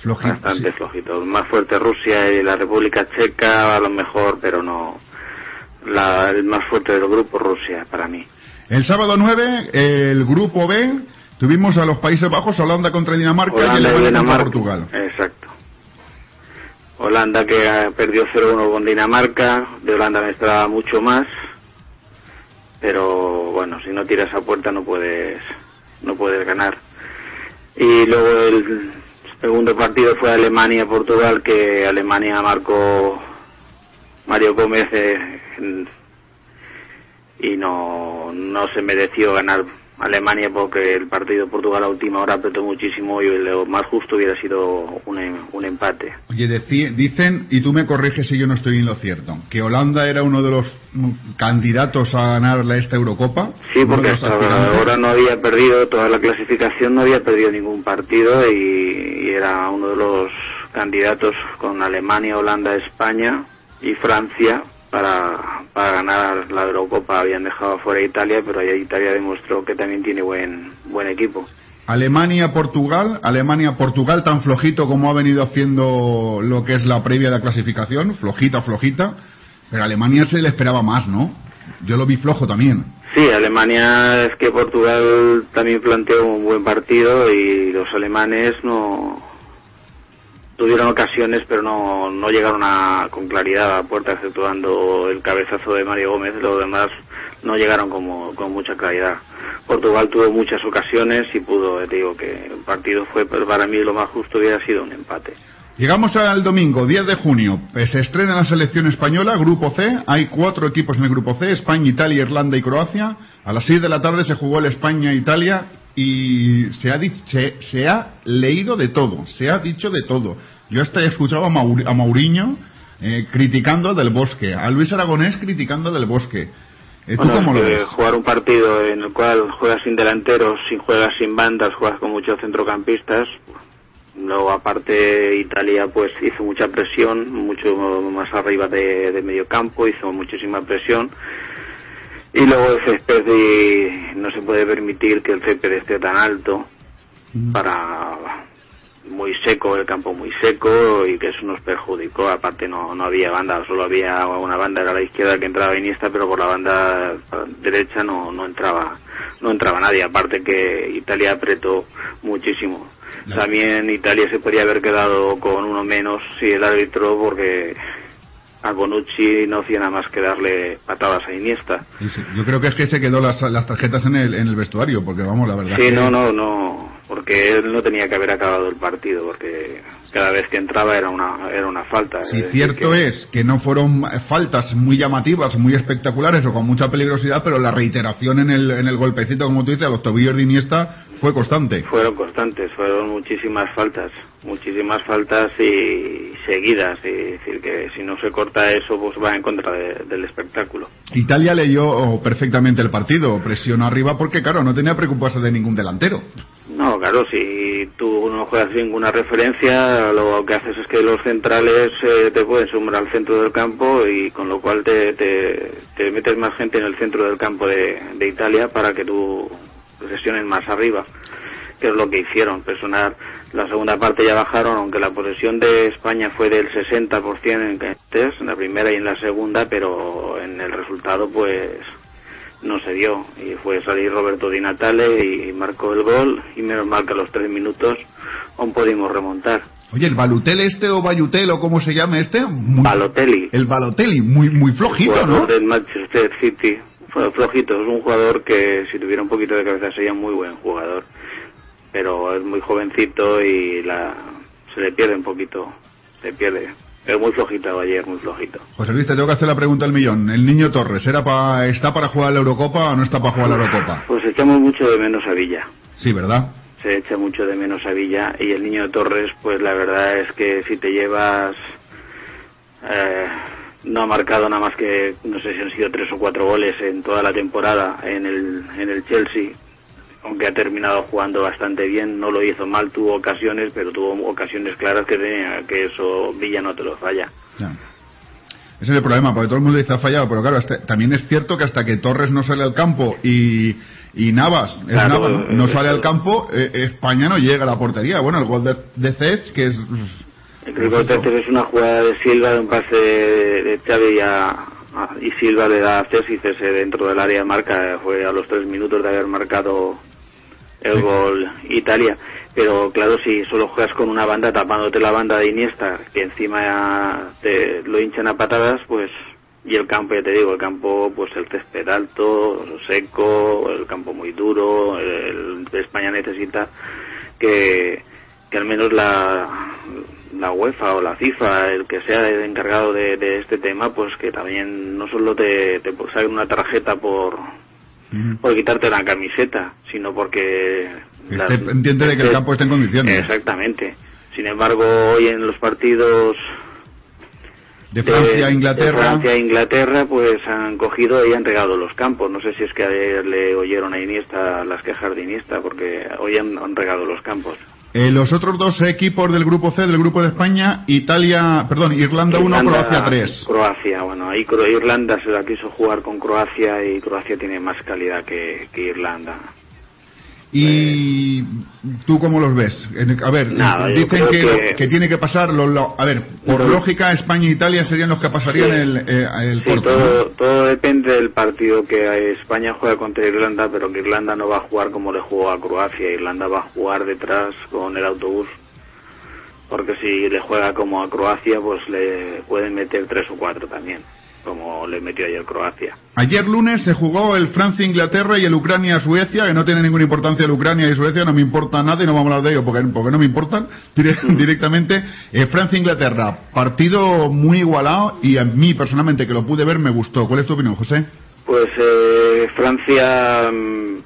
Bastante flojitos. Más fuerte Rusia y la República Checa, a lo mejor, pero no. La, el más fuerte del grupo, Rusia, para mí. El sábado 9, el grupo B, tuvimos a los Países Bajos, Holanda contra Dinamarca y Holanda y Alemania contra. Portugal. Exacto. Holanda que ah, perdió 0-1 con Dinamarca, de Holanda me esperaba mucho más, pero bueno, si no tiras a puerta no puedes, no puedes ganar. Y luego el segundo partido fue Alemania-Portugal, que Alemania marcó Mario Gómez eh, y no, no se mereció ganar Alemania porque el partido de Portugal a última hora apretó muchísimo y lo más justo hubiera sido un, em- un empate. Oye, deci- dicen, y tú me corriges si yo no estoy en lo cierto, que Holanda era uno de los mm, candidatos a ganar la- esta Eurocopa. Sí, porque hasta ahora no había perdido toda la clasificación, no había perdido ningún partido y, y era uno de los candidatos con Alemania, Holanda, España y Francia para, para ganar la Eurocopa. Habían dejado fuera a Italia, pero ahí Italia demostró que también tiene buen, buen equipo. Alemania-Portugal, Alemania-Portugal tan flojito como ha venido haciendo lo que es la previa de la clasificación, flojita, flojita, pero a Alemania se le esperaba más, ¿no? Yo lo vi flojo también. Sí, Alemania es que Portugal también planteó un buen partido y los alemanes no tuvieron ocasiones pero no, no llegaron a, con claridad a la puerta exceptuando el cabezazo de Mario Gómez, los demás no llegaron como, con mucha claridad. Portugal tuvo muchas ocasiones y pudo, eh, digo que el partido fue, para mí lo más justo hubiera sido un empate. Llegamos al domingo, 10 de junio. Eh, Se estrena la selección española, Grupo C. Hay cuatro equipos en el Grupo C, España, Italia, Irlanda y Croacia. A las 6 de la tarde se jugó el España-Italia y se ha, se, se ha leído de todo, se ha dicho de todo. Yo hasta he escuchado a, Maur- a Mauriño eh, criticando Del Bosque, a Luis Aragonés criticando Del Bosque. ¿Tú Bueno, cómo lo ves? Jugar un partido en el cual juegas sin delanteros, sin juegas sin bandas, juegas con muchos centrocampistas, Luego, aparte, Italia pues hizo mucha presión, mucho más arriba de, de medio campo, hizo muchísima presión. Y luego el césped no se puede permitir que el césped esté tan alto para muy seco, el campo muy seco y que eso nos perjudicó. Aparte no, no había banda, solo había una banda era la izquierda que entraba Iniesta, pero por la banda derecha no, no entraba no entraba nadie. Aparte que Italia apretó muchísimo. También Italia se podría haber quedado con uno menos si el árbitro porque a Bonucci no hacía nada más que darle patadas a Iniesta. Sí, Yo creo que es que se quedó las, las tarjetas en el, en el vestuario, porque vamos, la verdad. Sí, que- no, no, no, porque él no tenía que haber acabado el partido, porque cada vez que entraba era una, era una falta. Si decir, cierto es que no fueron faltas muy llamativas, muy espectaculares o con mucha peligrosidad, pero la reiteración en el, en el golpecito, como tú dices, a los tobillos de Iniesta fue constante. Fueron constantes, fueron muchísimas faltas, muchísimas faltas y seguidas, y decir que si no se corta eso, pues va en contra de- del espectáculo. Italia leyó perfectamente el partido, presión arriba, porque claro, no tenía que preocuparse de ningún delantero. No, claro, si tú no juegas ninguna referencia, lo que haces es que los centrales eh, te pueden sumar al centro del campo y con lo cual te, te, te metes más gente en el centro del campo de, de Italia para que tú presiones más arriba, que es lo que hicieron, presionar. La segunda parte ya bajaron, aunque la posesión de España fue del 60% en en la primera y en la segunda, pero en el resultado pues no se dio y fue salir Roberto Di Natale y marcó el gol y menos mal que a los tres minutos aún pudimos remontar. Oye, el Balutel este o Bayutel o como se llame este, muy- Balotelli, el Balotelli, muy, muy flojito, ¿no? del Manchester City, fue flojito, es un jugador que si tuviera un poquito de cabeza sería muy buen jugador, pero es muy jovencito y la se le pierde un poquito, se pierde. Es muy flojito ayer, muy flojito. José Luis, te tengo que hacer la pregunta del millón. El niño Torres, ¿era pa- ¿está para jugar la Eurocopa o no está para jugar la Eurocopa? Pues echamos mucho de menos a Villa. Sí, ¿verdad? se echa mucho de menos a Villa y el niño Torres pues la verdad es que si te llevas eh, no ha marcado nada más que no sé si han sido tres o cuatro goles en toda la temporada en el en el Chelsea aunque ha terminado jugando bastante bien no lo hizo mal tuvo ocasiones pero tuvo ocasiones claras que tenía que eso Villa no te lo falla Ya. Ese es el problema, porque todo el mundo dice ha fallado, pero claro, este- también es cierto que hasta que Torres no sale al campo y, y Navas, es Claro, Navas, ¿no? No eh, sale al campo, eh, España no llega a la portería. Bueno, el gol de, de Cesc, que es... El que es una jugada de Silva, de un pase de, de Xavi a, a- y Silva le da a Cés y Cés dentro del área marca, fue a los tres minutos de haber marcado el gol Italia. Pero claro, si solo juegas con una banda tapándote la banda de Iniesta, que encima te lo hinchan a patadas, pues y el campo, ya te digo, el campo, pues el césped alto, seco, el campo muy duro, el, España necesita que, que al menos la, la UEFA o la FIFA, el que sea el encargado de, de este tema, pues que también no solo te, te saquen una tarjeta por, por quitarte la camiseta, sino porque... Esté pendiente de que el campo esté en condiciones. Exactamente. Sin embargo, hoy en los partidos De Francia a de Inglaterra. Francia a Inglaterra, pues han cogido y han regado los campos. No sé si es que ayer le oyeron a Iniesta las quejas de Iniesta, porque hoy han, han regado los campos. Eh, los otros dos equipos del grupo C, del grupo de España, Italia, perdón, Irlanda 1, Irlanda- Croacia 3. Croacia, bueno, ahí Cro- Irlanda se la quiso jugar con Croacia y Croacia tiene más calidad que, que Irlanda. ¿Y tú cómo los ves? A ver, Nada, dicen que, que- que tiene que pasar, lo- lo- a ver, por lógica, España e Italia serían los que pasarían Sí. el, eh, el Sí, todo, todo depende del partido que España juega contra Irlanda, pero que Irlanda no va a jugar como le jugó a Croacia. Irlanda va a jugar detrás con el autobús. Porque si le juega como a Croacia, pues le pueden meter tres o cuatro también, como le metió ayer Croacia. Ayer lunes se jugó el Francia-Inglaterra y el Ucrania-Suecia, que no tiene ninguna importancia el Ucrania y Suecia, no me importa nada y no vamos a hablar de ello porque, porque no me importan dire- directamente. Eh, Francia-Inglaterra, partido muy igualado y a mí personalmente que lo pude ver me gustó. ¿Cuál es tu opinión, José? Pues eh, Francia mm,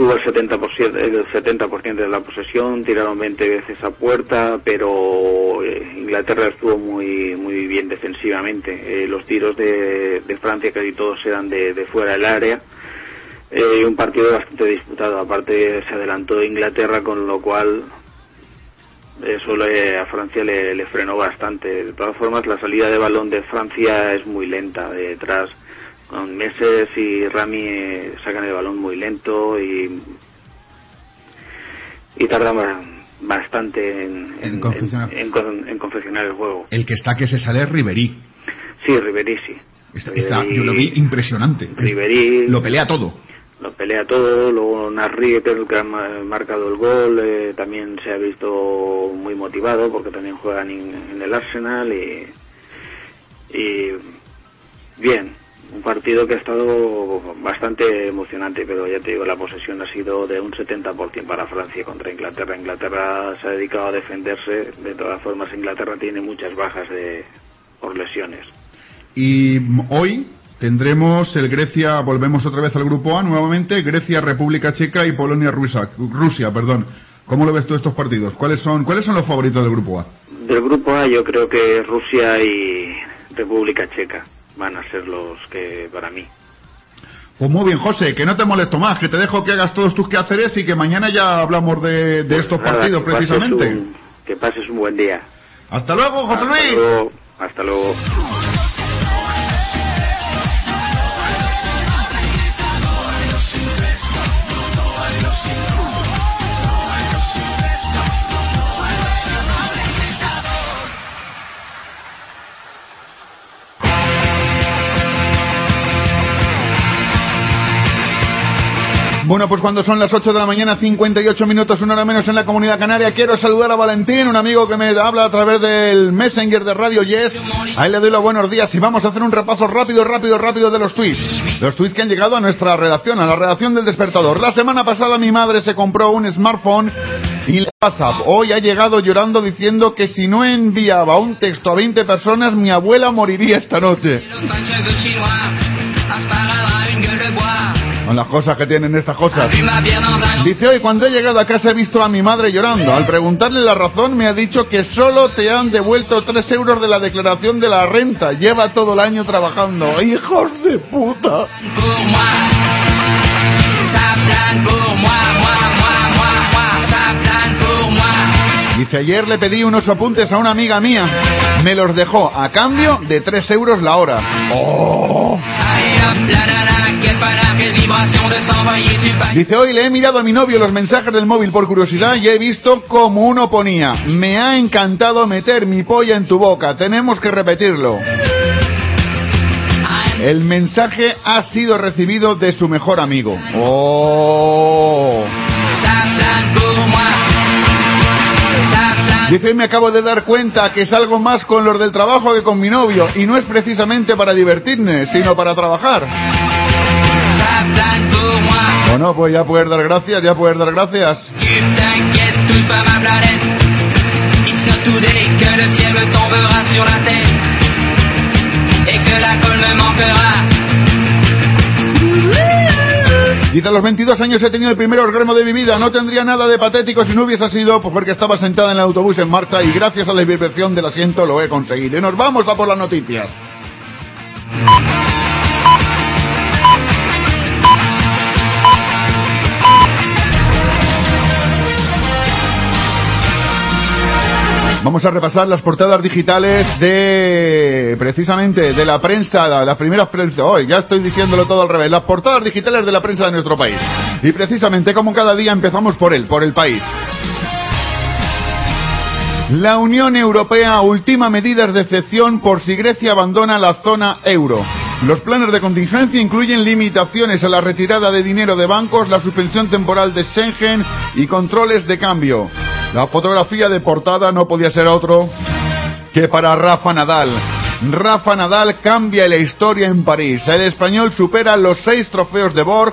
tuvo el 70%, el 70% de la posesión, tiraron 20 veces a puerta, pero eh, Inglaterra estuvo muy muy bien defensivamente. Eh, los tiros de, de Francia casi todos eran de, fuera del área. Eh, un partido bastante disputado. Aparte se adelantó Inglaterra, con lo cual Eso le- a Francia le, le frenó bastante. De todas formas, la salida de balón de Francia es muy lenta. Detrás, con Meses y Rami eh, sacan el balón muy lento y, y tardan ba- bastante en, en- confeccionar. en- en con- en confeccionar el juego. El que está que se sale es Ribery. Sí, Ribery sí. Está- está- yo lo vi impresionante. Ribery Lo pelea todo. lo pelea todo, luego Narri, que es el que ha ma- marcado el gol, eh, también se ha visto muy motivado porque también juegan en, en el Arsenal y, y bien, un partido que ha estado bastante emocionante, pero ya te digo, la posesión ha sido de un 70% para Francia contra Inglaterra. Inglaterra se ha dedicado a defenderse, de todas formas Inglaterra tiene muchas bajas de, por lesiones. Y hoy tendremos el Grecia, volvemos otra vez al grupo A nuevamente, Grecia, República Checa y Polonia, Rusia, Rusia, perdón. ¿Cómo lo ves tú estos partidos? ¿Cuáles son, cuáles son los favoritos del grupo A? Del grupo A yo creo que Rusia y República Checa van a ser los que para mí. Pues muy bien, José, que no te molesto más, que te dejo que hagas todos tus quehaceres y que mañana ya hablamos de, de estos Nada, partidos que pases precisamente. un- que pases un buen día. Hasta luego, José Hasta Luis. luego. Hasta luego. Bueno, pues cuando son las 8 de la mañana, 58 minutos, una hora menos en la comunidad canaria, quiero saludar a Valentín, un amigo que me habla a través del Messenger de Radio Yes. Ahí le doy los buenos días y vamos a hacer un repaso rápido, rápido, rápido de los tweets. Los tweets que han llegado a nuestra redacción, a la redacción del despertador. La semana pasada mi madre se compró un smartphone y WhatsApp. Hoy ha llegado llorando diciendo que si no enviaba un texto a 20 personas, mi abuela moriría esta noche. Son las cosas que tienen estas cosas. Dice hoy, cuando he llegado a casa he visto a mi madre llorando. Al preguntarle la razón me ha dicho que solo te han devuelto 3 euros de la declaración de la renta. Lleva todo el año trabajando. ¡Hijos de puta! Dice, ayer le pedí unos apuntes a una amiga mía. Me los dejó a cambio de 3 euros la hora. ¡Oh! Dice, hoy le he mirado a mi novio los mensajes del móvil por curiosidad y he visto como uno ponía, me ha encantado meter mi polla en tu boca, tenemos que repetirlo. El mensaje ha sido recibido de su mejor amigo. ¡Oh! Dice, me acabo de dar cuenta que salgo más con los del trabajo que con mi novio y no es precisamente para divertirme, sino para trabajar. Bueno, pues ya puedes dar gracias, ya puedes dar gracias. Dice, a los 22 años he tenido el primer orgasmo de mi vida. No tendría nada de patético si no hubiese sido pues, porque estaba sentada en el autobús en marcha y gracias a la vibración del asiento lo he conseguido. Y nos vamos a por las noticias. Vamos a repasar las portadas digitales de, precisamente, de la prensa, la- las primeras prensa, hoy ya estoy diciéndolo todo al revés, las portadas digitales de la prensa de nuestro país. Y precisamente como cada día empezamos por él, por el país. La Unión Europea ultima medidas de excepción por si Grecia abandona la zona euro. Los planes de contingencia incluyen limitaciones a la retirada de dinero de bancos, la suspensión temporal de Schengen y controles de cambio. La fotografía de portada no podía ser otro que para Rafa Nadal. Rafa Nadal cambia la historia en París. El español supera los seis trofeos de Borg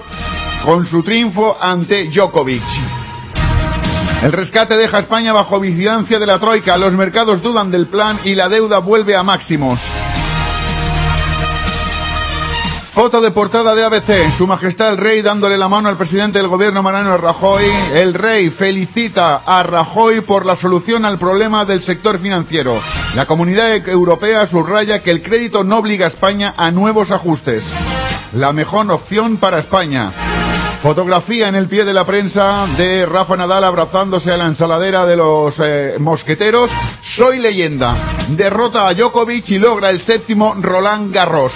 con su triunfo ante Djokovic. El rescate deja a España bajo vigilancia de la Troika. Los mercados dudan del plan y la deuda vuelve a máximos. Foto de portada de ABC. Su Majestad el Rey dándole la mano al presidente del gobierno Mariano Rajoy. El Rey felicita a Rajoy por la solución al problema del sector financiero. La Comunidad Europea subraya que el crédito no obliga a España a nuevos ajustes. La mejor opción para España. Fotografía en el pie de la prensa de Rafa Nadal abrazándose a la ensaladera de los eh, mosqueteros. Soy leyenda. Derrota a Djokovic y logra el séptimo Roland Garros.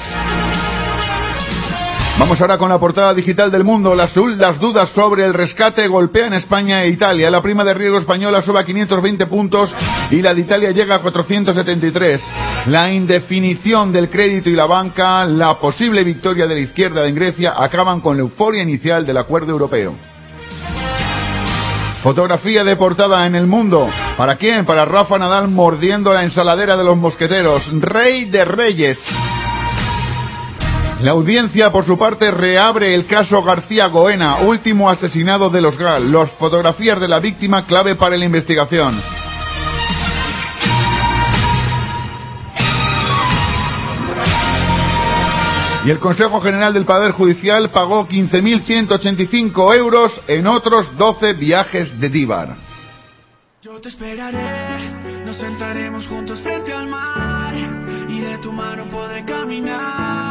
Vamos ahora con la portada digital del mundo. Las, las dudas sobre el rescate golpean España e Italia. La prima de riesgo española sube a 520 puntos y la de Italia llega a 473. La indefinición del crédito y la banca, la posible victoria de la izquierda en Grecia acaban con la euforia inicial del acuerdo europeo. Fotografía de portada en el mundo. ¿Para quién? Para Rafa Nadal mordiendo la ensaladera de los mosqueteros. Rey de Reyes. La audiencia, por su parte, reabre el caso García Goena, último asesinado de los GAL. Las fotografías de la víctima clave para la investigación. Y el Consejo General del Poder Judicial pagó 15.185 euros en otros 12 viajes de Díbar. Yo te esperaré, nos sentaremos juntos frente al mar y de tu mano podré caminar.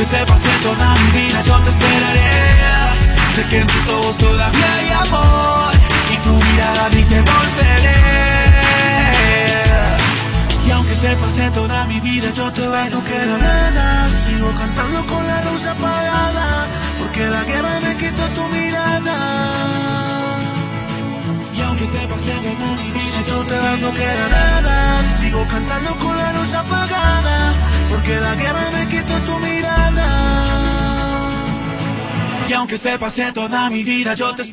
Aunque se pase toda mi vida, yo te esperaré. Sé que en tus ojos todavía hay amor y tu mirada dice volveré. Y aunque se pase toda mi vida, yo te voy no queda nada. Sigo cantando con la luz apagada, porque la guerra me quitó tu mirada. Y aunque se pase toda mi vida, yo te vas, no queda nada. Sigo cantando con la luz apagada, porque la guerra me quitó tu mirada. Y aunque se pase toda mi vida, yo te Si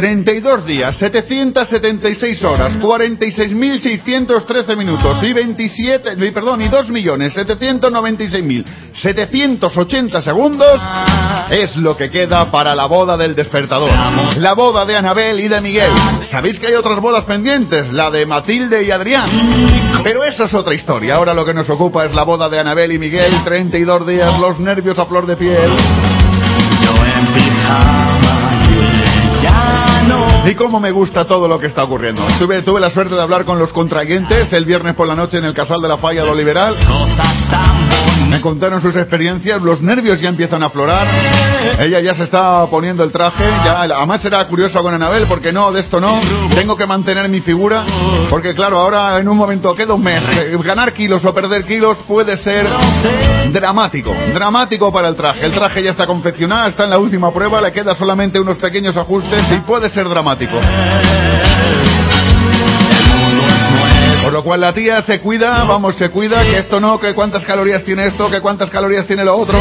32 días, 776 horas, 46.613 minutos y 27, y, perdón, y 2.796.780 segundos es lo que queda para la boda del despertador. La boda de Anabel y de Miguel. Sabéis que hay otras bodas pendientes, la de Matilde y Adrián. Pero eso es otra historia. Ahora lo que nos ocupa es la boda de Anabel y Miguel, 32 días, los nervios a flor de piel. Y cómo me gusta todo lo que está ocurriendo. Tuve, la suerte de hablar con los contrayentes el viernes por la noche en el Casal de la Falla de Oliveral. Me contaron sus experiencias, los nervios ya empiezan a aflorar. Ella ya se está poniendo el traje, ya, además será curioso con Anabel porque no, de esto no, tengo que mantener mi figura, porque claro, ahora en un momento queda un mes, eh, ganar kilos o perder kilos puede ser dramático, dramático para el traje. El traje ya está confeccionado, está en la última prueba, le queda solamente unos pequeños ajustes y puede ser dramático. Por lo cual la tía se cuida, vamos, se cuida, que esto no, que cuántas calorías tiene esto, que cuántas calorías tiene lo otro.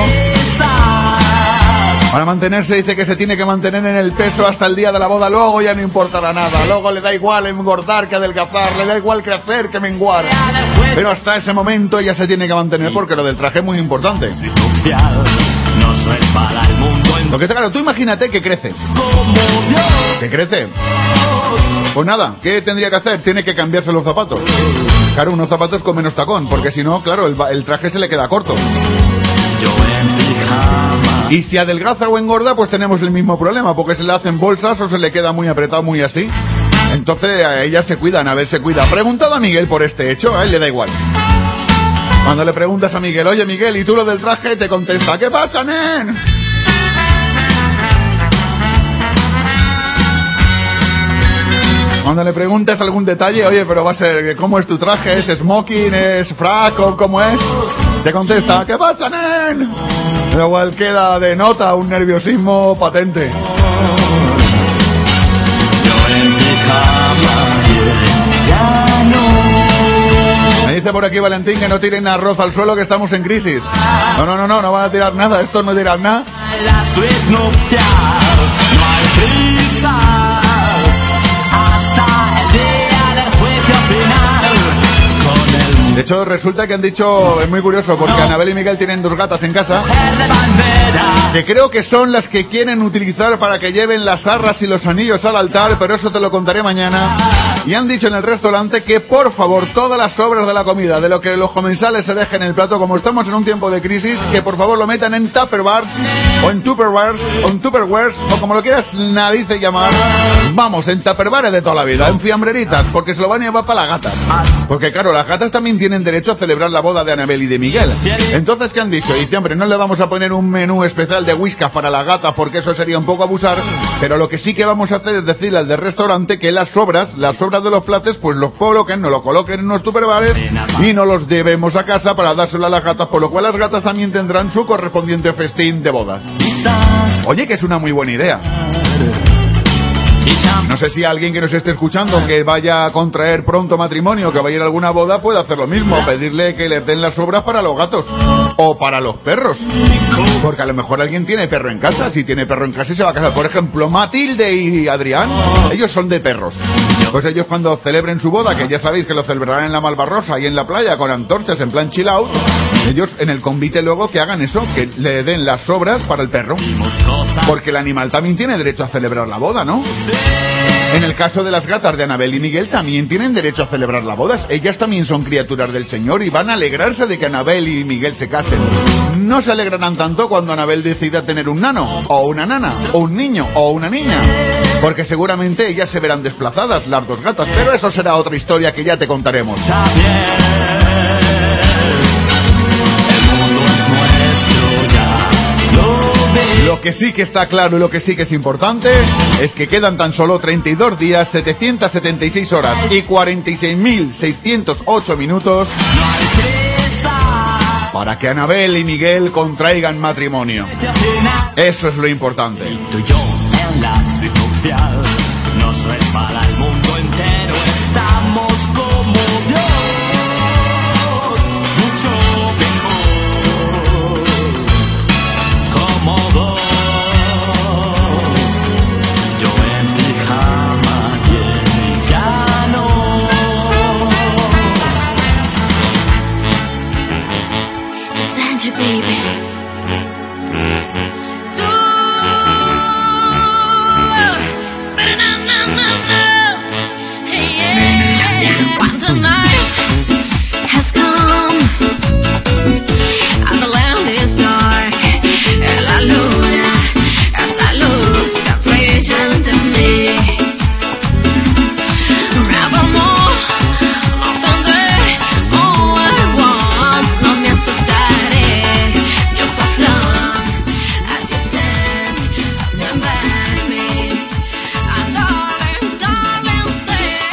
Para mantenerse dice que se tiene que mantener en el peso hasta el día de la boda, luego ya no importará nada, luego le da igual engordar que adelgazar, le da igual crecer que menguar. Pero hasta ese momento ella se tiene que mantener porque lo del traje es muy importante. No soy para el mundo Lo que claro, tú imagínate que crece. ¿Que crece? Pues nada, ¿qué tendría que hacer? Tiene que cambiarse los zapatos. Claro, unos zapatos con menos tacón, porque si no, claro, el, el traje se le queda corto. Y si adelgaza o engorda, pues tenemos el mismo problema, porque se le hacen bolsas o se le queda muy apretado, muy así. Entonces a ella se cuidan, a ver, se cuida. Preguntado a Miguel por este hecho, a él le da igual. Cuando le preguntas a Miguel, oye Miguel, ¿y tú lo del traje? Te contesta, ¿qué pasa, nen? Cuando le preguntas algún detalle, oye, pero va a ser, ¿cómo es tu traje? ¿Es smoking? ¿Es frac? ¿O ¿Cómo es? Te contesta, ¿qué pasa, nen? Pero igual queda de nota un nerviosismo patente. Me dice por aquí Valentín que no tiren arroz al suelo que estamos en crisis. No, no, no, no, no van a tirar nada, esto no tirar nada. De hecho, resulta que han dicho, es muy curioso, porque Anabel y Miguel tienen dos gatas en casa, que creo que son las que quieren utilizar para que lleven las arras y los anillos al altar, pero eso te lo contaré mañana. Y han dicho en el restaurante que, por favor, todas las sobras de la comida, de lo que los comensales se dejen en el plato, como estamos en un tiempo de crisis, que por favor lo metan en Tupperware, o en Tupperwares, o en Tupperwares, o como lo quieras narices llamar. Vamos, en Tupperware de toda la vida, en fiambreritas, porque se lo van a llevar para las gatas. Porque claro, las gatas también tienen derecho a celebrar la boda de Anabel y de Miguel. Entonces, ¿qué han dicho? Dice, hombre, no le vamos a poner un menú especial de whiskas para las gatas porque eso sería un poco abusar, pero lo que sí que vamos a hacer es decirle al del restaurante que las sobras, las sobras de los platos, pues los coloquen, nos lo coloquen en los tupperwares y no los llevemos a casa para dárselo a las gatas, por lo cual las gatas también tendrán su correspondiente festín de boda. Oye, que es una muy buena idea. No sé si alguien que nos esté escuchando que vaya a contraer pronto matrimonio, que vaya a ir a alguna boda, puede hacer lo mismo, pedirle que les den las sobras para los gatos o para los perros. Porque a lo mejor alguien tiene perro en casa, si tiene perro en casa y se va a casar. Por ejemplo, Matilde y Adrián, ellos son de perros. Pues ellos cuando celebren su boda, que ya sabéis que lo celebrarán en la Malvarrosa y en la playa con antorchas en plan chill out, ellos en el convite luego que hagan eso, que le den las sobras para el perro. Porque el animal también tiene derecho a celebrar la boda, ¿no? En el caso de las gatas de Anabel y Miguel también tienen derecho a celebrar las bodas. Ellas también son criaturas del Señor y van a alegrarse de que Anabel y Miguel se casen. No se alegrarán tanto cuando Anabel decida tener un nano, o una nana, o un niño, o una niña. Porque seguramente ellas se verán desplazadas, las dos gatas. Pero eso será otra historia que ya te contaremos. Que sí que está claro y lo que sí que es importante es que quedan tan solo 32 días, 776 horas y 46.608 minutos para que Anabel y Miguel contraigan matrimonio. Eso es lo importante.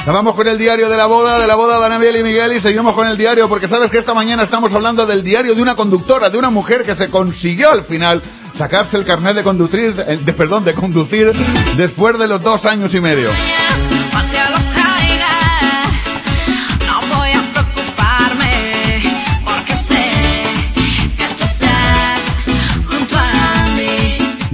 Ya vamos con el diario de la boda, de la boda de Anabel y Miguel y seguimos con el diario porque sabes que esta mañana estamos hablando del diario de una conductora, de una mujer que se consiguió al final sacarse el carnet de conducir, eh, de, perdón, de conducir después de los dos años y medio.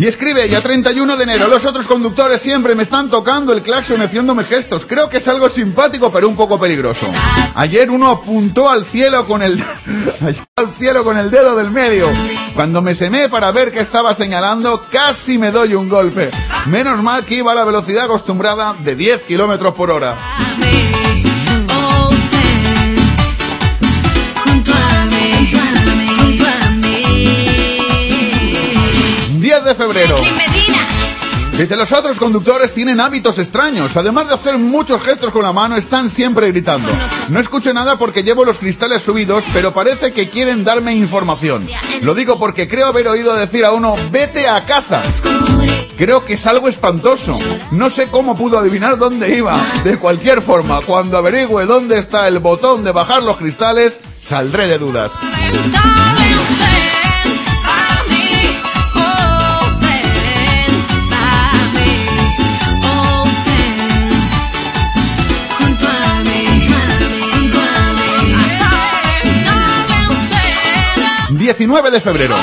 Y escribe ya 31 de enero, los otros conductores siempre me están tocando el claxon haciéndome gestos. Creo que es algo simpático pero un poco peligroso. Ayer uno apuntó al cielo con el al cielo con el dedo del medio. Cuando me semé para ver qué estaba señalando, casi me doy un golpe. Menos mal que iba a la velocidad acostumbrada de 10 kilómetros por hora. 10 de febrero. Dice, los otros conductores tienen hábitos extraños. Además de hacer muchos gestos con la mano, están siempre gritando. No escucho nada porque llevo los cristales subidos, pero parece que quieren darme información. Lo digo porque creo haber oído decir a uno, vete a casa. Creo que es algo espantoso. No sé cómo pudo adivinar dónde iba. De cualquier forma, cuando averigüe dónde está el botón de bajar los cristales, saldré de dudas. 19 de febrero.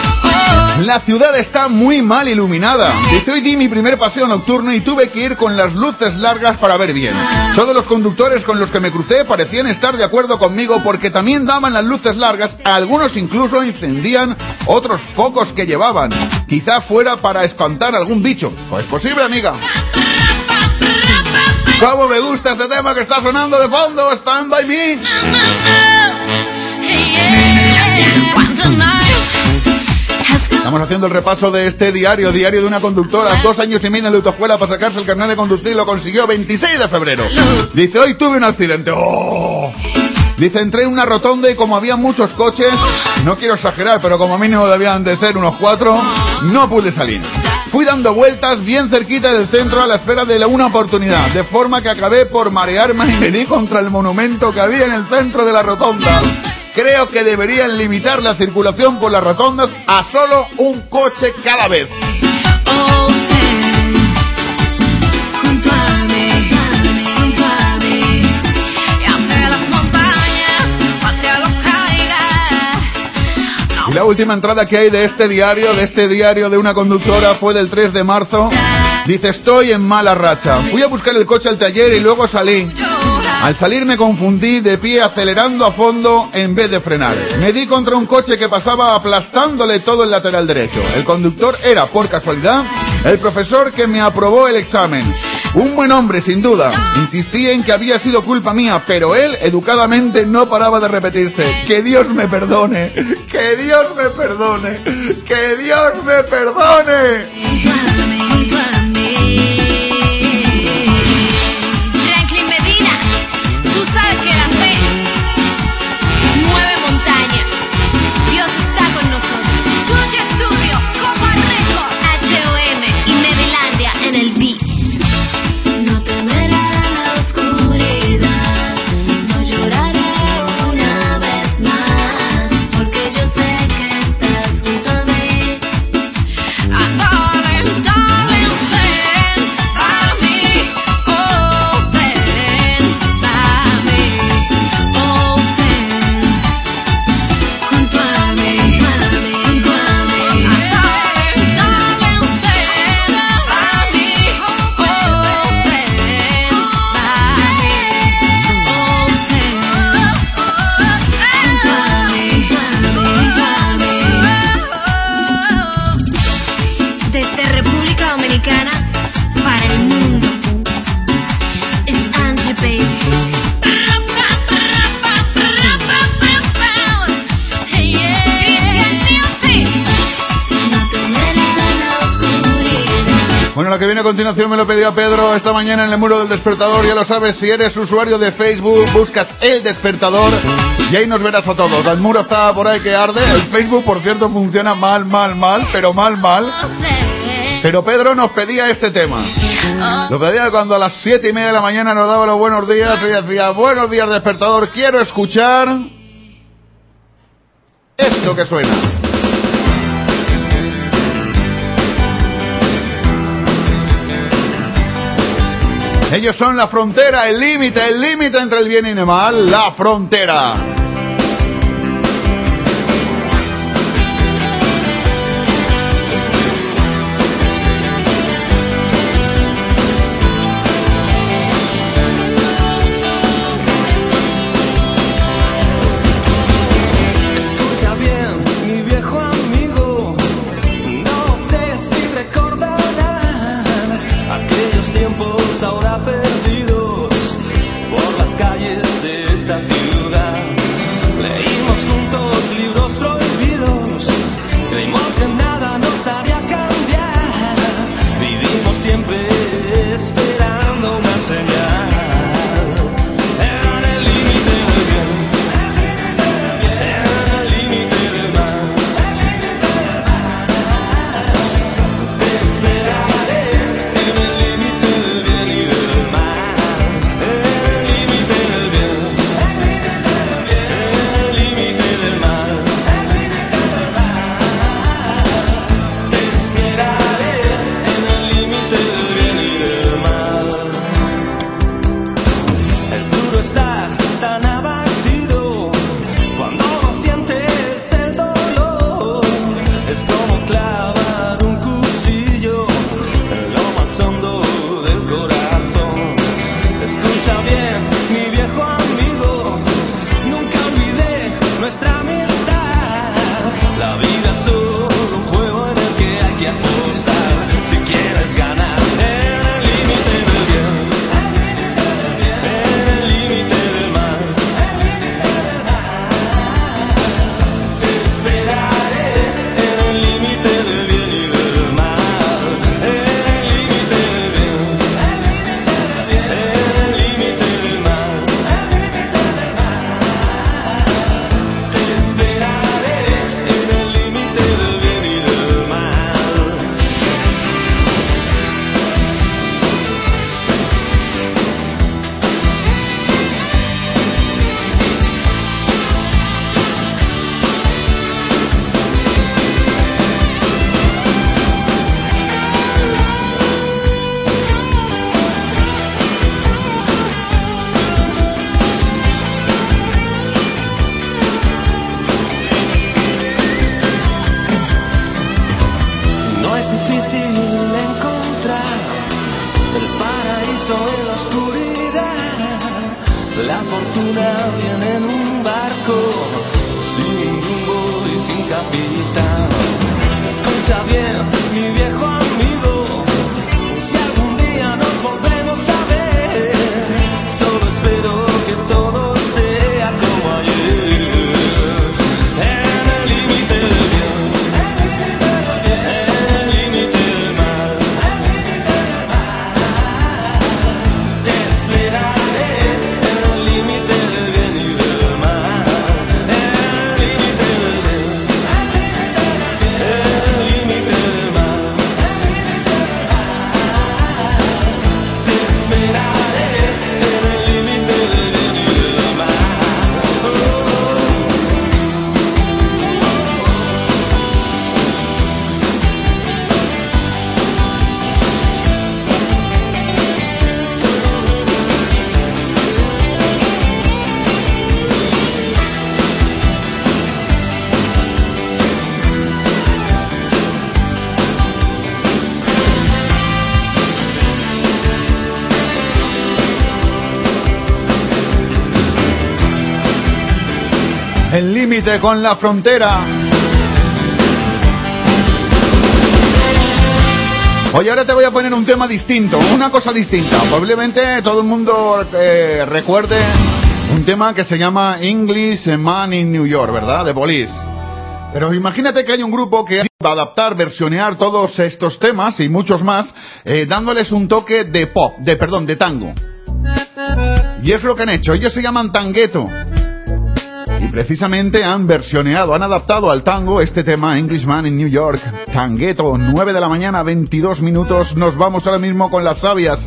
La ciudad está muy mal iluminada. Dice, hoy di mi primer paseo nocturno y tuve que ir con las luces largas para ver bien. Todos los conductores con los que me crucé parecían estar de acuerdo conmigo porque también daban las luces largas, algunos incluso encendían otros focos que llevaban. Quizá fuera para espantar algún bicho. Pues posible, amiga. ¿Cómo me gusta este tema que está sonando de fondo? Stand by me. Estamos haciendo el repaso de este diario, diario de una conductora, dos años y medio en la autoescuela para sacarse el carnet de conducir, lo consiguió 26 de febrero. Dice, hoy tuve un accidente. ¡Oh! Dice, entré en una rotonda y como había muchos coches, no quiero exagerar, pero como mínimo debían de ser unos cuatro, no pude salir. Fui dando vueltas bien cerquita del centro a la espera de la- una oportunidad, de forma que acabé por marearme y me di contra el monumento que había en el centro de la rotonda. Creo que deberían limitar la circulación por las rotondas a solo un coche cada vez. Y la última entrada que hay de este diario, de este diario de una conductora, fue del 3 de marzo. Dice, estoy en mala racha. Fui a buscar el coche al taller y luego salí. Al salir me confundí de pie acelerando a fondo en vez de frenar. Me di contra un coche que pasaba aplastándole todo el lateral derecho. El conductor era, por casualidad, el profesor que me aprobó el examen. Un buen hombre, sin duda. Insistí en que había sido culpa mía, pero él educadamente no paraba de repetirse. Que Dios me perdone. Que Dios me perdone. Que Dios me perdone. Bueno, lo que viene a continuación me lo pedía Pedro esta mañana en el muro del despertador. Ya lo sabes, si eres usuario de Facebook, buscas el despertador y ahí nos verás a todos. El muro está por ahí que arde. El Facebook, por cierto, funciona mal, mal, mal, pero mal, mal. Pero Pedro nos pedía este tema. Lo pedía cuando a las siete y media de la mañana nos daba los buenos días y decía, buenos días despertador, quiero escuchar esto que suena. Ellos son la frontera, el límite, el límite entre el bien y el mal, la frontera. Límite con la frontera. Oye, ahora te voy a poner un tema distinto, una cosa distinta. Probablemente todo el mundo eh, recuerde un tema que se llama English Man in New York, ¿verdad? De Police. Pero imagínate que hay un grupo que va a adaptar, versionear todos estos temas y muchos más, eh, dándoles un toque de pop, de perdón, de tango. Y es lo que han hecho. Ellos se llaman Tangueto. Y precisamente han versioneado, han adaptado al tango este tema Englishman in New York. Tangueto, 9 de la mañana, 22 minutos. Nos vamos ahora mismo con las sabias.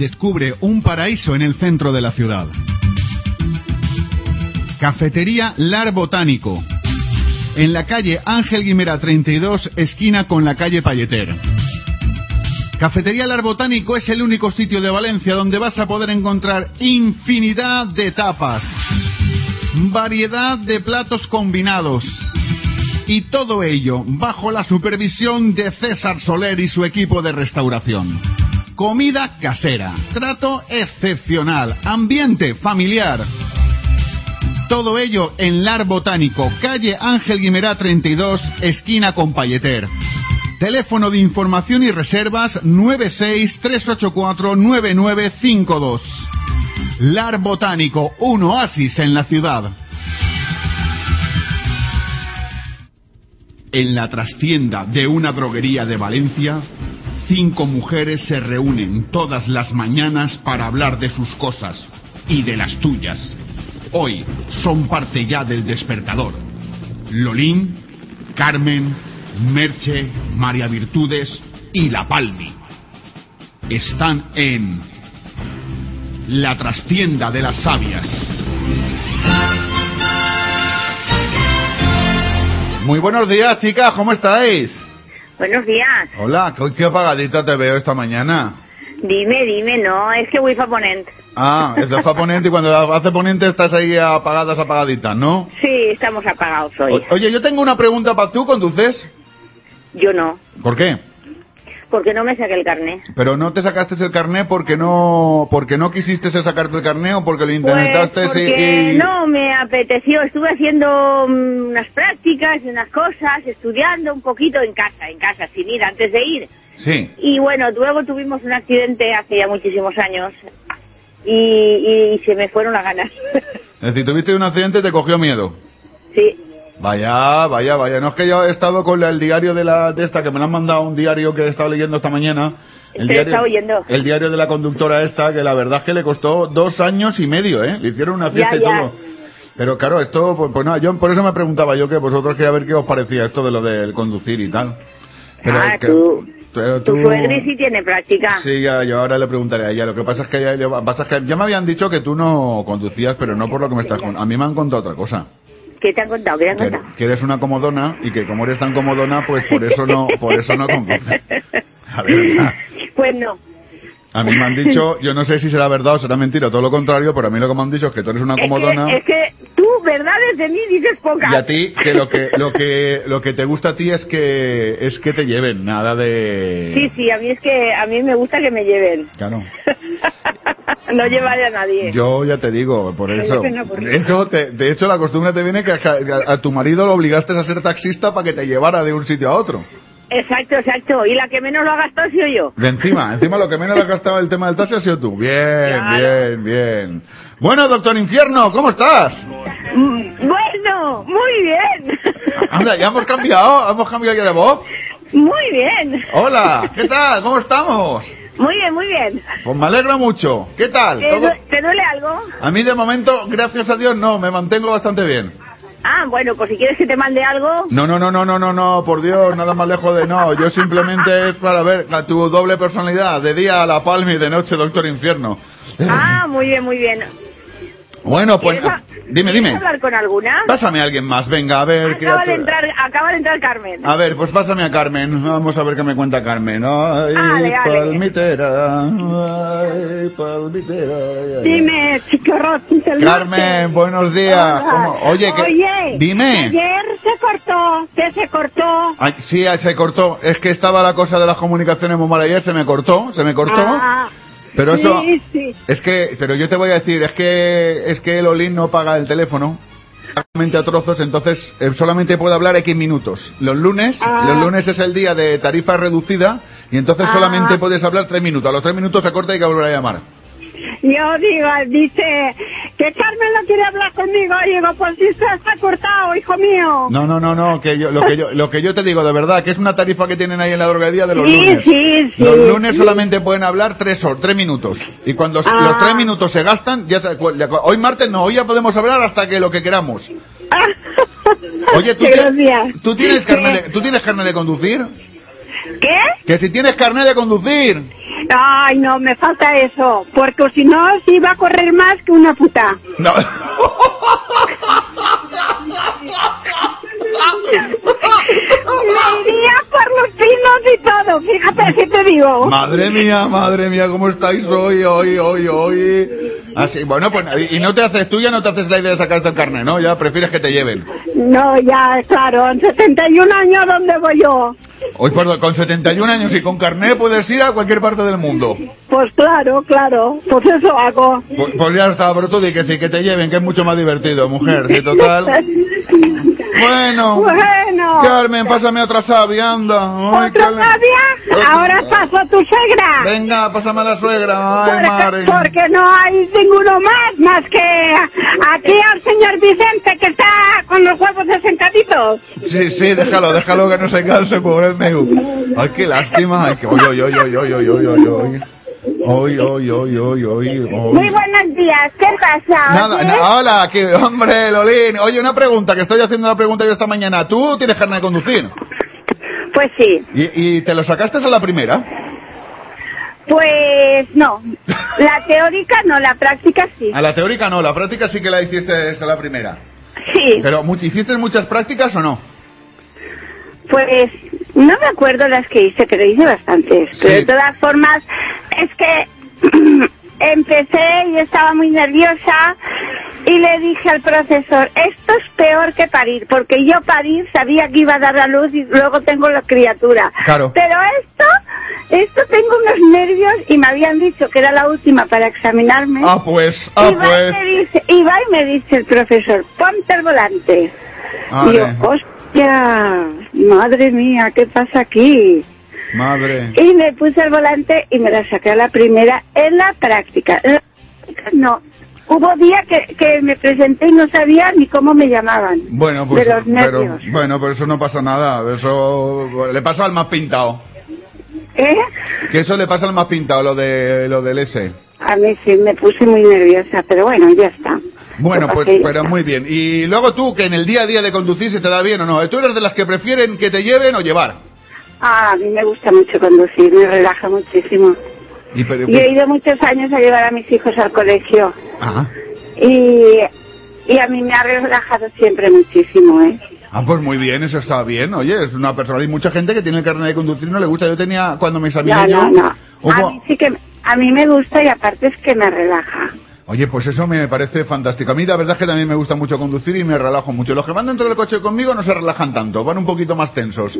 Descubre un paraíso en el centro de la ciudad. Cafetería Lar Botánico. En la calle Ángel Guimera 32, esquina con la calle Palleter. Cafetería Lar Botánico es el único sitio de Valencia donde vas a poder encontrar infinidad de tapas, variedad de platos combinados, y todo ello bajo la supervisión de César Soler y su equipo de restauración. Comida casera, trato excepcional, ambiente familiar. Todo ello en Lar Botánico, calle Ángel Guimerá 32, esquina con Palleter. Teléfono de información y reservas 963849952. Lar Botánico, un oasis en la ciudad. En la trastienda de una droguería de Valencia, cinco mujeres se reúnen todas las mañanas para hablar de sus cosas y de las tuyas. Hoy son parte ya del despertador. Lolín, Carmen, Merche, María Virtudes y La Palmi. Están en la trastienda de las sabias. Muy buenos días, chicas, ¿cómo estáis? Buenos días. Hola, ¿qué- qué apagadita te veo esta mañana. Dime, dime, no, es que voy a ponent. Ah, es de ponente y cuando hace ponente estás ahí apagadas, apagaditas, ¿no? Sí, estamos apagados hoy. O- Oye, yo tengo una pregunta para tú, ¿conduces? Yo no, ¿Por qué? Porque no me saqué el carnet. Pero no te sacaste el carné porque no porque no quisiste sacarte el carné o porque lo Pues intentaste porque y, y- no me apeteció, estuve haciendo mm, unas prácticas y unas cosas, estudiando un poquito en casa, en casa, sin ir, antes de ir. Sí. Y bueno, luego tuvimos un accidente hace ya muchísimos años y, y se me fueron las ganas. Es decir, tuviste un accidente y te cogió miedo. sí, Vaya, vaya, vaya. No es que yo he estado con el diario de la de esta que me lo han mandado un diario que he estado leyendo esta mañana. El Te está oyendo. el diario de la conductora esta que la verdad es que le costó dos años y medio, ¿eh? Le hicieron una fiesta Ya, y ya. todo. Pero claro, esto, pues, pues nada, yo por eso me preguntaba yo que vosotros quería ver qué os parecía esto de lo del conducir y tal. Pero Ah, que- tú- pero tu tú- suegri sí tiene práctica. Sí, ya, yo ahora le preguntaré a ella. Lo que pasa es que, que pasa es que ya me habían dicho que tú no conducías, pero no por lo que me estás contando. A mí me han contado otra cosa. ¿Qué te han contado? ¿Qué te han Que, contado? que eres una comodona y que como eres tan comodona, pues por eso no, por eso no. A ver, ya. Pues no. A mí me han dicho, yo no sé si será verdad o será mentira, todo lo contrario, pero a mí lo que me han dicho es que tú eres una Es comodona que, es que tú, verdades de mí, dices pocas. y a ti que lo que lo que lo que te gusta a ti es que es que te lleven, nada de Sí, sí, a mí es que a mí me gusta que me lleven. Claro. no llevaré a nadie. Yo ya te digo, por eso. que no, por De hecho, te- de hecho, la costumbre te viene que a, a- a tu marido lo obligaste a ser taxista para que te llevara de un sitio a otro. Exacto, exacto. Y la que menos lo ha gastado ha sido yo. De encima, encima lo que menos le ha gastado el tema del taxi ha sido tú. Bien, Claro. bien, bien. Bueno, doctor Infierno, ¿cómo estás? Mm, Bueno, muy bien. Anda, ya hemos cambiado, hemos cambiado ya de voz. Muy bien. Hola, ¿qué tal? ¿Cómo estamos? Muy bien, muy bien. Pues me alegro mucho. ¿Qué tal? ¿Te, ¿Todo- du- te duele algo? A mí de momento, gracias a Dios, no, me mantengo bastante bien. Ah, bueno, pues si quieres que te mande algo. No, no, no, no, no, no, no, por Dios, nada más lejos de no. Yo simplemente es para ver a tu doble personalidad, de día a la palma y de noche, doctor Infierno. Ah, muy bien, muy bien. Bueno, pues, ¿Quieres a- dime, ¿Quieres dime. hablar con alguna? Pásame a alguien más, venga, a ver. Acaba de entrar, acaba de entrar Carmen. A ver, pues pásame a Carmen. Vamos a ver qué me cuenta Carmen. Ay, Ale, ale. palmitera. Ay, palmitera. ay. Dime. Carmen, buenos días. Oye, que... Oye, dime. Ayer se cortó, que se cortó. Ay, sí, se cortó. Es que estaba la cosa de las comunicaciones muy mal ayer, se me cortó, se me cortó. Ah, pero eso, Sí, sí. es que, pero yo te voy a decir, es que, es que el Olin no paga el teléfono. Solamente a trozos, entonces eh, solamente puede hablar X minutos. Los lunes, Ah. los lunes es el día de tarifa reducida y entonces Ah. solamente puedes hablar tres minutos. A los tres minutos se corta y hay que volver a llamar. Yo digo, dice que Carmen no quiere hablar conmigo. Digo, pues si está cortado, hijo mío. No, no, no, no, que yo, lo que yo, lo que yo te digo de verdad, que es una tarifa que tienen ahí en la droguería de los Sí, lunes. sí, sí, Los lunes solamente pueden hablar tres horas, tres minutos. Y cuando Ah. los tres minutos se gastan, ya hoy martes no, hoy ya podemos hablar hasta que lo que queramos. Oye, ¿tú, Qué ti- gracias. ¿tú tienes carne de, ¿tú tienes carne de conducir? ¿Qué? Que si tienes carne de conducir. Ay, no, me falta eso. Porque si no, sí iba a correr más que una puta. No. Me iría por los pinos y todo. Fíjate si te digo. Madre mía, madre mía, ¿cómo estáis hoy, hoy, hoy, hoy? Así, bueno, pues, y no te haces, tú ya no te haces la idea de sacarte el carne, ¿no? Ya prefieres que te lleven. No, ya, claro, en 71 años, ¿dónde voy yo? Hoy, perdón, con 71 años y con carné puedes ir a cualquier parte del mundo. Pues claro, claro, pues eso hago. Pues, pues ya está, pero tú di que sí, que te lleven, que es mucho más divertido, mujer, sí, total. Bueno. Bueno. Carmen, pásame otra sabia, anda. Ay, ¿Otra le- sabia? Ahora paso a tu suegra. Venga, pásame a la suegra. Ay, madre. Porque, porque no hay ninguno más, más que aquí al señor Vicente que está con los huevos desencaditos. Sí, sí, déjalo, déjalo que no se canse, pobre Ay, qué lástima. Ay, que oy, oy, oy, oy, oy, oy, oy, oy, oy. Oy, oy, oy, oy, oy, oy. Muy buenos días, ¿qué pasa? Nada, na- hola, que, hombre, Lolín. Oye, una pregunta, que estoy haciendo la pregunta yo esta mañana. ¿Tú tienes carne de conducir? Pues sí. ¿Y, y te lo sacaste a la primera? Pues no, la teórica no, la práctica sí. A la teórica no, la práctica sí que la hiciste esa la primera. Sí, Pero, ¿hiciste muchas prácticas o no? Pues no me acuerdo las que hice, pero hice bastantes. Pero de todas formas, es que empecé y estaba muy nerviosa y le dije al profesor, esto es peor que parir, porque yo parir sabía que iba a dar a luz y luego tengo la criatura. Claro. Pero esto, esto tengo unos nervios y me habían dicho que era la última para examinarme. Ah, pues, ah, y, va pues. y, me dice, y va y me dice el profesor, ponte el volante. Y yo, Vale. hostia, madre mía, ¿qué pasa aquí? Madre. Y me puse el volante y me la saqué a la primera en la práctica. En la práctica no. Hubo días que, que me presenté y no sabía ni cómo me llamaban. Bueno, pues, De los pero, bueno, pero eso no pasa nada. Eso le pasa al más pintado. ¿Eh? Que eso le pasa al más pintado, lo de lo del S. A mí sí me puse muy nerviosa, pero bueno, ya está. Bueno, pues, pero muy bien. Y luego tú, que en el día a día de conducir se te da bien o no. ¿Tú eres de las que prefieren que te lleven o llevar? Ah, a mí me gusta mucho conducir, me relaja muchísimo. Y, pero- Yo he ido muchos años a llevar a mis hijos al colegio Ajá. y, y a mí me ha relajado siempre muchísimo, ¿eh? Ah, pues muy bien, eso está bien. Oye, es una persona. Hay mucha gente que tiene el carnet de conducir y no le gusta. Yo tenía, cuando me examiné No, yo, no, no. A mí sí que, a mí me gusta y aparte es que me relaja. Oye, pues eso me parece fantástico. A mí la verdad es que también me gusta mucho conducir y me relajo mucho. Los que van dentro del coche conmigo no se relajan tanto, van un poquito más tensos.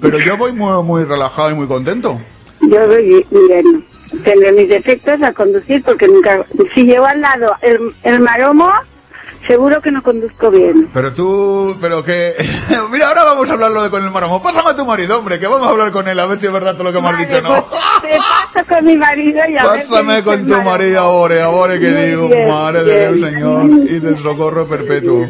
Pero yo voy muy, muy relajado y muy contento. Yo voy bien. Tendré mis defectos al conducir porque nunca... Si llevo al lado el, el maromo, seguro que no conduzco bien. Pero tú, pero que... Mira, ahora vamos a hablarlo de con el maromo. Pásame a tu marido, hombre, que vamos a hablar con él, a ver si es verdad todo lo que me has dicho, ¿no? Te paso con mi marido y a ver Pásame dice con tu marido ahora, ahora que digo, bien, madre de bien. Dios, Señor, y del socorro perpetuo.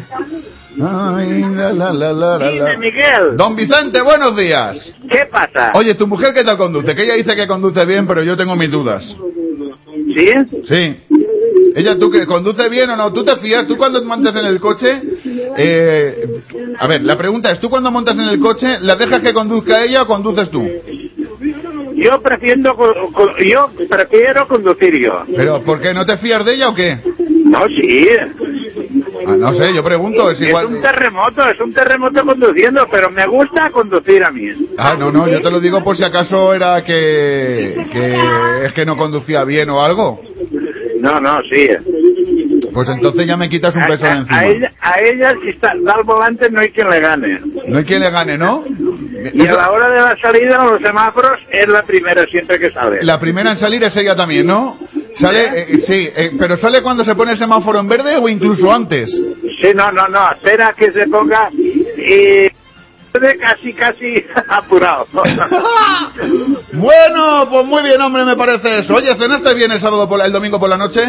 Ay, la, la, la, la, la, la. Miguel. Don Vicente, buenos días. ¿Qué pasa? Oye, ¿tu mujer qué tal conduce? Que ella dice que conduce bien, pero yo tengo mis dudas. ¿Sí? Sí. Ella, ¿tú que conduce bien o no? ¿Tú te fías? ¿Tú cuando montas en el coche? Eh, a ver, la pregunta es, ¿tú cuando montas en el coche, la dejas que conduzca ella o conduces tú? Yo prefiero, yo prefiero conducir yo. ¿Pero por qué? ¿No te fías de ella o qué? No, sí. Ah, no sé, yo pregunto, es Es un terremoto, es un terremoto conduciendo, pero me gusta conducir a mí. Ah, no, no, yo te lo digo por si acaso era que, que es que no conducía bien o algo. No, no, sí. Pues entonces ya me quitas un peso de A encima. ella, a ella si está da al volante no hay quien le gane. No hay quien le gane, ¿no? Y a la hora de la salida a los semáforos es la primera siempre que sale. La primera en salir es ella también, ¿no? Sale, eh, sí, eh, pero sale cuando se pone el semáforo en verde o incluso antes. Sí, no, no, no, espera que se ponga y casi, casi apurado. Bueno, pues muy bien, hombre, me parece eso. Oye, ¿cenaste bien el sábado por la- el domingo por la noche?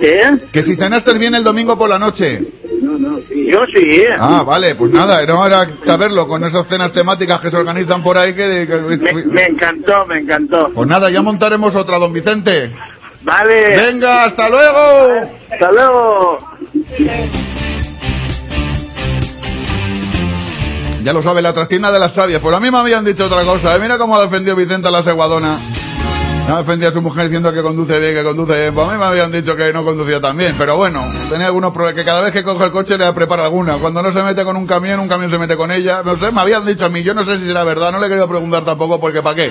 ¿Qué? Que si cenaste bien el domingo por la noche. Yo sí. Ah, vale, pues nada, no era saberlo con esas cenas temáticas que se organizan por ahí que... que- Me, me encantó, me encantó. Pues nada, ya montaremos otra, don Vicente. Vale. Venga, hasta luego. Hasta luego. Ya lo sabe, la trastina de las sabias. Pues a mí me habían dicho otra cosa. ¿eh? Mira cómo ha defendido Vicente a la seguadona. No defendía a su mujer diciendo que conduce bien, que conduce bien. Pues a mí me habían dicho que no conducía tan bien. Pero bueno, tenía algunos problemas. Que cada vez que coge el coche le prepara alguna. Cuando no se mete con un camión, un camión se mete con ella. No sé, me habían dicho a mí. Yo no sé si será verdad. No le he querido preguntar tampoco porque ¿para qué?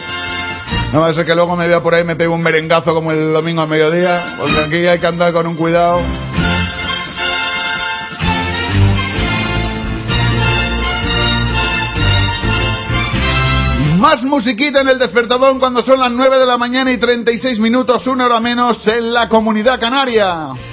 No va a ser que luego me vea por ahí y me pegue un merengazo como el domingo al mediodía. Porque aquí hay que andar con un cuidado. Más musiquita en el despertador cuando son las 9 de la mañana y 36 minutos, una hora menos en la comunidad canaria.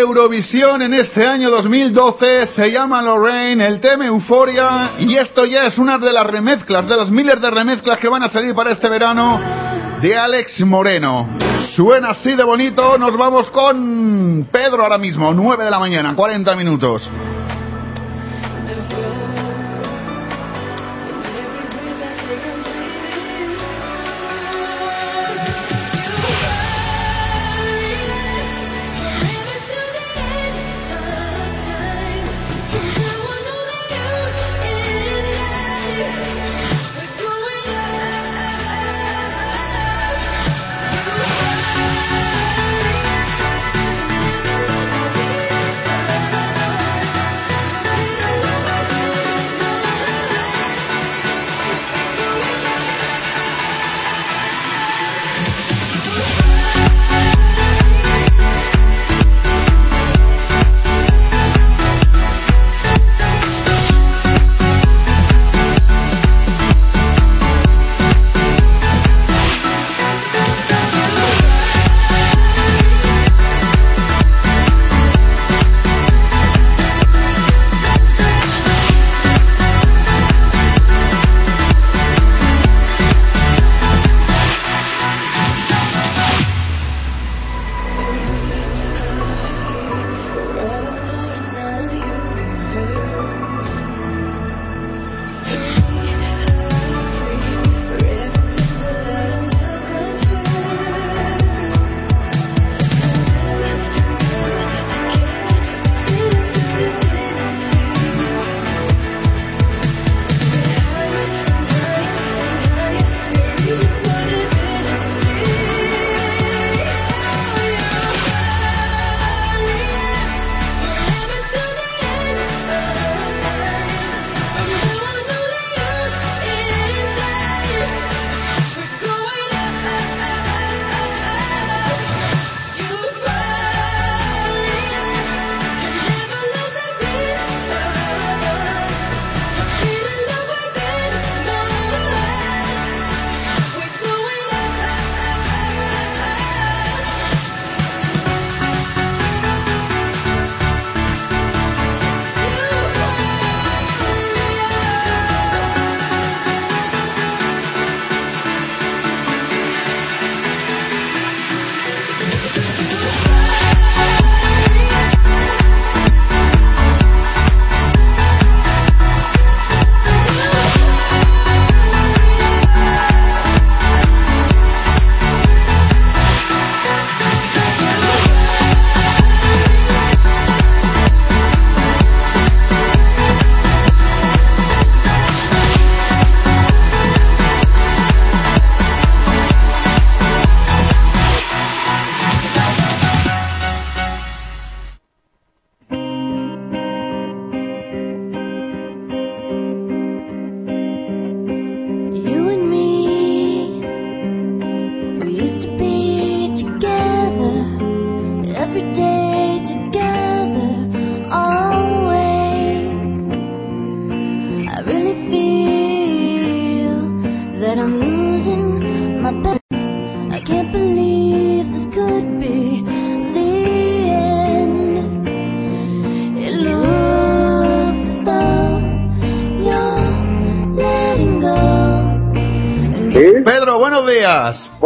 Eurovisión en este año 2012 se llama Lorraine, el tema Euforia y esto ya es una de las remezclas, de las miles de remezclas que van a salir para este verano de Alex Moreno. Suena así de bonito, nos vamos con Pedro ahora mismo, 9 de la mañana, 40 minutos.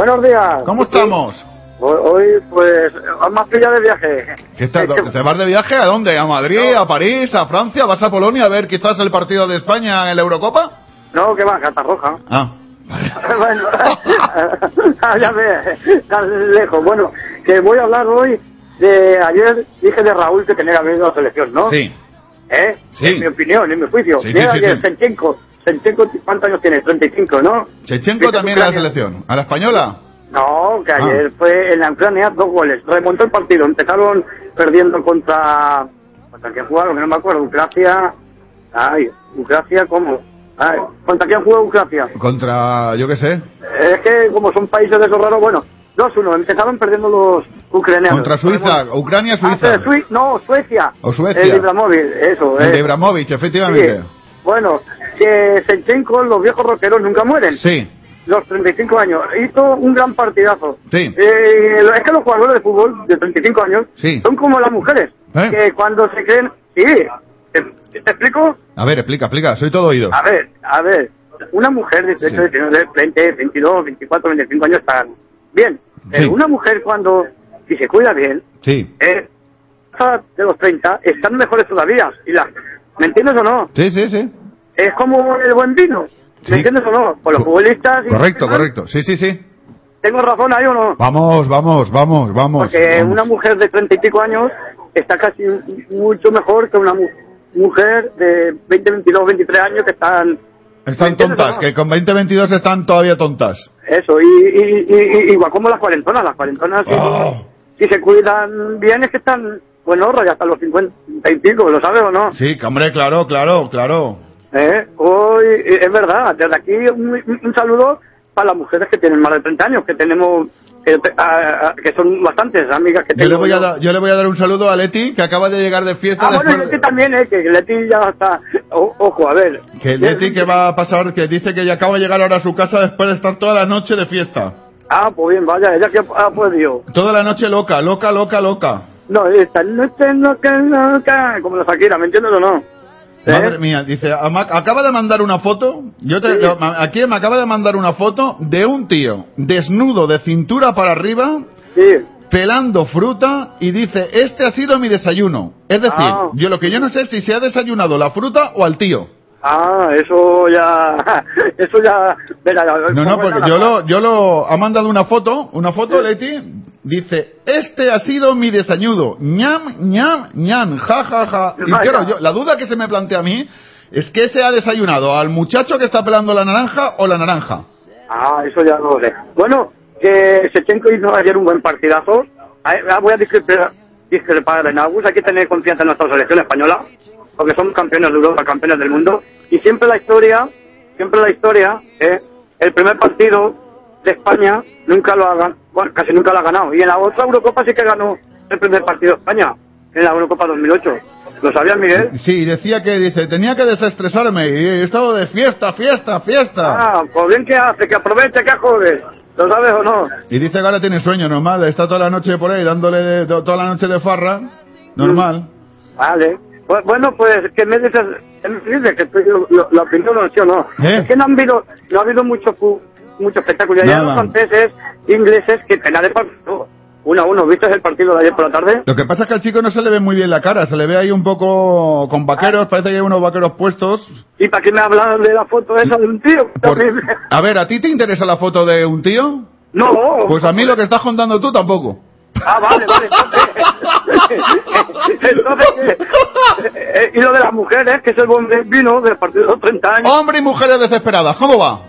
Buenos días. ¿Cómo estamos? Hoy, pues, más pilla de viaje. ¿Qué tal? ¿Te vas de viaje a dónde? ¿A Madrid? ¿A París? ¿A Francia? ¿Vas a Polonia a ver quizás el partido de España en la Eurocopa? No, que va, Catarroja. Ah. bueno, ya ve, tan lejos. Bueno, que voy a hablar hoy de ayer, dije de Raúl que tenía que haber ido a la selección, ¿no? Sí. ¿Eh? Sí. En mi opinión, en mi juicio. Sí, sí, sí, que sí. Senchenko, ¿cuántos años tiene? 35, ¿no? Chechenko Vete también a la Ucrania. selección. ¿A la española? No, que Ah. ayer fue en la Ucrania dos goles. Remontó el partido. Empezaron perdiendo contra. ¿Contra quién jugaron? No me acuerdo. Ucracia. Ay, Ucracia, ¿cómo? A ver, ¿Contra quién jugó Ucrania? Contra, yo qué sé, Es que como son países de esos raros, bueno, 2-1, empezaron perdiendo los ucranianos. contra Suiza, Ucrania, Ah, Suiza. Sui- no, Suecia. O Suecia. El Ibrahimovic, eso. El eh. de Ibrahimovic, efectivamente. Bueno, que Senchenko, los viejos rockeros nunca mueren. Sí, Los 35 años. Hizo un gran partidazo. sí. Eh, es que los jugadores de fútbol de 35 años Sí. son como las mujeres. ¿Eh? Que cuando se creen... Sí, ¿te, te explico? A ver, explica, explica, soy todo oído. A ver, a ver. Una mujer de 18, 19, 20, 22, 24, 25 años está bien. Pero Sí. una mujer cuando... Si se cuida bien, Sí, eh, de los 30 están mejores todavía. Y la, ¿Me entiendes o no? sí, sí, sí. Es como el buen vino. ¿Me Sí. entiendes o no? Por los futbolistas... y- Correcto, correcto. Sí, sí, sí. ¿Tengo razón ahí o no? Vamos, vamos, vamos, vamos. Porque vamos. una mujer de treinta y pico años está casi mucho mejor que una mu- mujer de 20, 22, 23 años que están... Están tontas, no? que con 20, 22 están todavía tontas. Eso, y, y, y- y- igual como las cuarentonas. Las cuarentonas, si, Oh. si se cuidan bien, es que están... Bueno, rollo hasta los 50 y pico, ¿lo sabes o no? Sí, hombre, claro, claro, claro. ¿Eh? Hoy, eh, es verdad, desde aquí un, un saludo para las mujeres que tienen más de 30 años, que tenemos, que, a- a- que son bastantes amigas que Yo tengo. le, voy a yo le voy a dar un saludo a Leti, que acaba de llegar de fiesta. Ah, bueno, Leti también, ¿eh? Que Leti ya está... o- ojo, a ver. Que Leti que va a pasar, que dice que ya acaba de llegar ahora a su casa después de estar toda la noche de fiesta. Ah, pues bien, vaya, ella que ha podido. Toda la noche loca, loca, loca, loca. No, esta noche loca, loca, como la Shakira, ¿me entiendes o no? ¿Eh? Madre mía, dice, ama- acaba de mandar una foto, yo te, aquí me acaba de mandar una foto de un tío desnudo de cintura para arriba, pelando fruta y dice, este ha sido mi desayuno. Es decir, Ah. yo lo que yo no sé es si se ha desayunado la fruta o al tío. Ah, eso ya... Eso ya... No, no, ¿cómo porque yo lo, yo lo, ha mandado una foto, una foto, Leti, dice, este ha sido mi desayuno, ñam, ñam, ñam, ja, ja, ja. Y claro, yo, la duda que se me plantea a mí es que se ha desayunado al muchacho que está pelando la naranja o la naranja. Ah, eso ya lo sé. Bueno, que Sechenko hizo ayer un buen partidazo. Ah, ah, Voy a discrepar, discrepar en Agus. Hay que tener confianza en nuestra selección española, porque somos campeones de Europa, campeones del mundo. Y siempre la historia, siempre la historia, ¿eh? el primer partido de España nunca lo ha ganado, bueno, casi nunca lo ha ganado. Y en la otra Eurocopa sí que ganó el primer partido de España, en la Eurocopa 2008. ¿Lo sabías, Miguel? Sí, decía que, dice, tenía que desestresarme y he estado de fiesta, fiesta, fiesta. Ah, pues bien que hace, que aproveche, que jodes. ¿Lo sabes o no? Y dice que ahora tiene sueño, normal, está toda la noche por ahí dándole de- to- toda la noche de farra, normal. Vale. Bu- Bueno, pues, ¿qué me dices? ¿Qué me dices? Que estoy, lo- lo- la opinión no, ¿sí o no? ¿Eh? Es que no han habido, no ha habido mucho, mucho espectáculo. Y ayer Nada. los franceses, ingleses, que pena de partido. Uno a uno, ¿viste el partido de ayer por la tarde? Lo que pasa es que al chico no se le ve muy bien la cara, se le ve ahí un poco con vaqueros, parece que hay unos vaqueros puestos. ¿Y para qué me hablas de la foto esa de un tío? También- A ver, ¿a ti te interesa la foto de un tío? No. Pues a mí lo que estás contando tú tampoco. Ah, vale, vale. Entonces, entonces. Eh, y lo de las mujeres, que es el buen vino del partido de los 30 años. Hombre y mujeres desesperadas, ¿cómo va?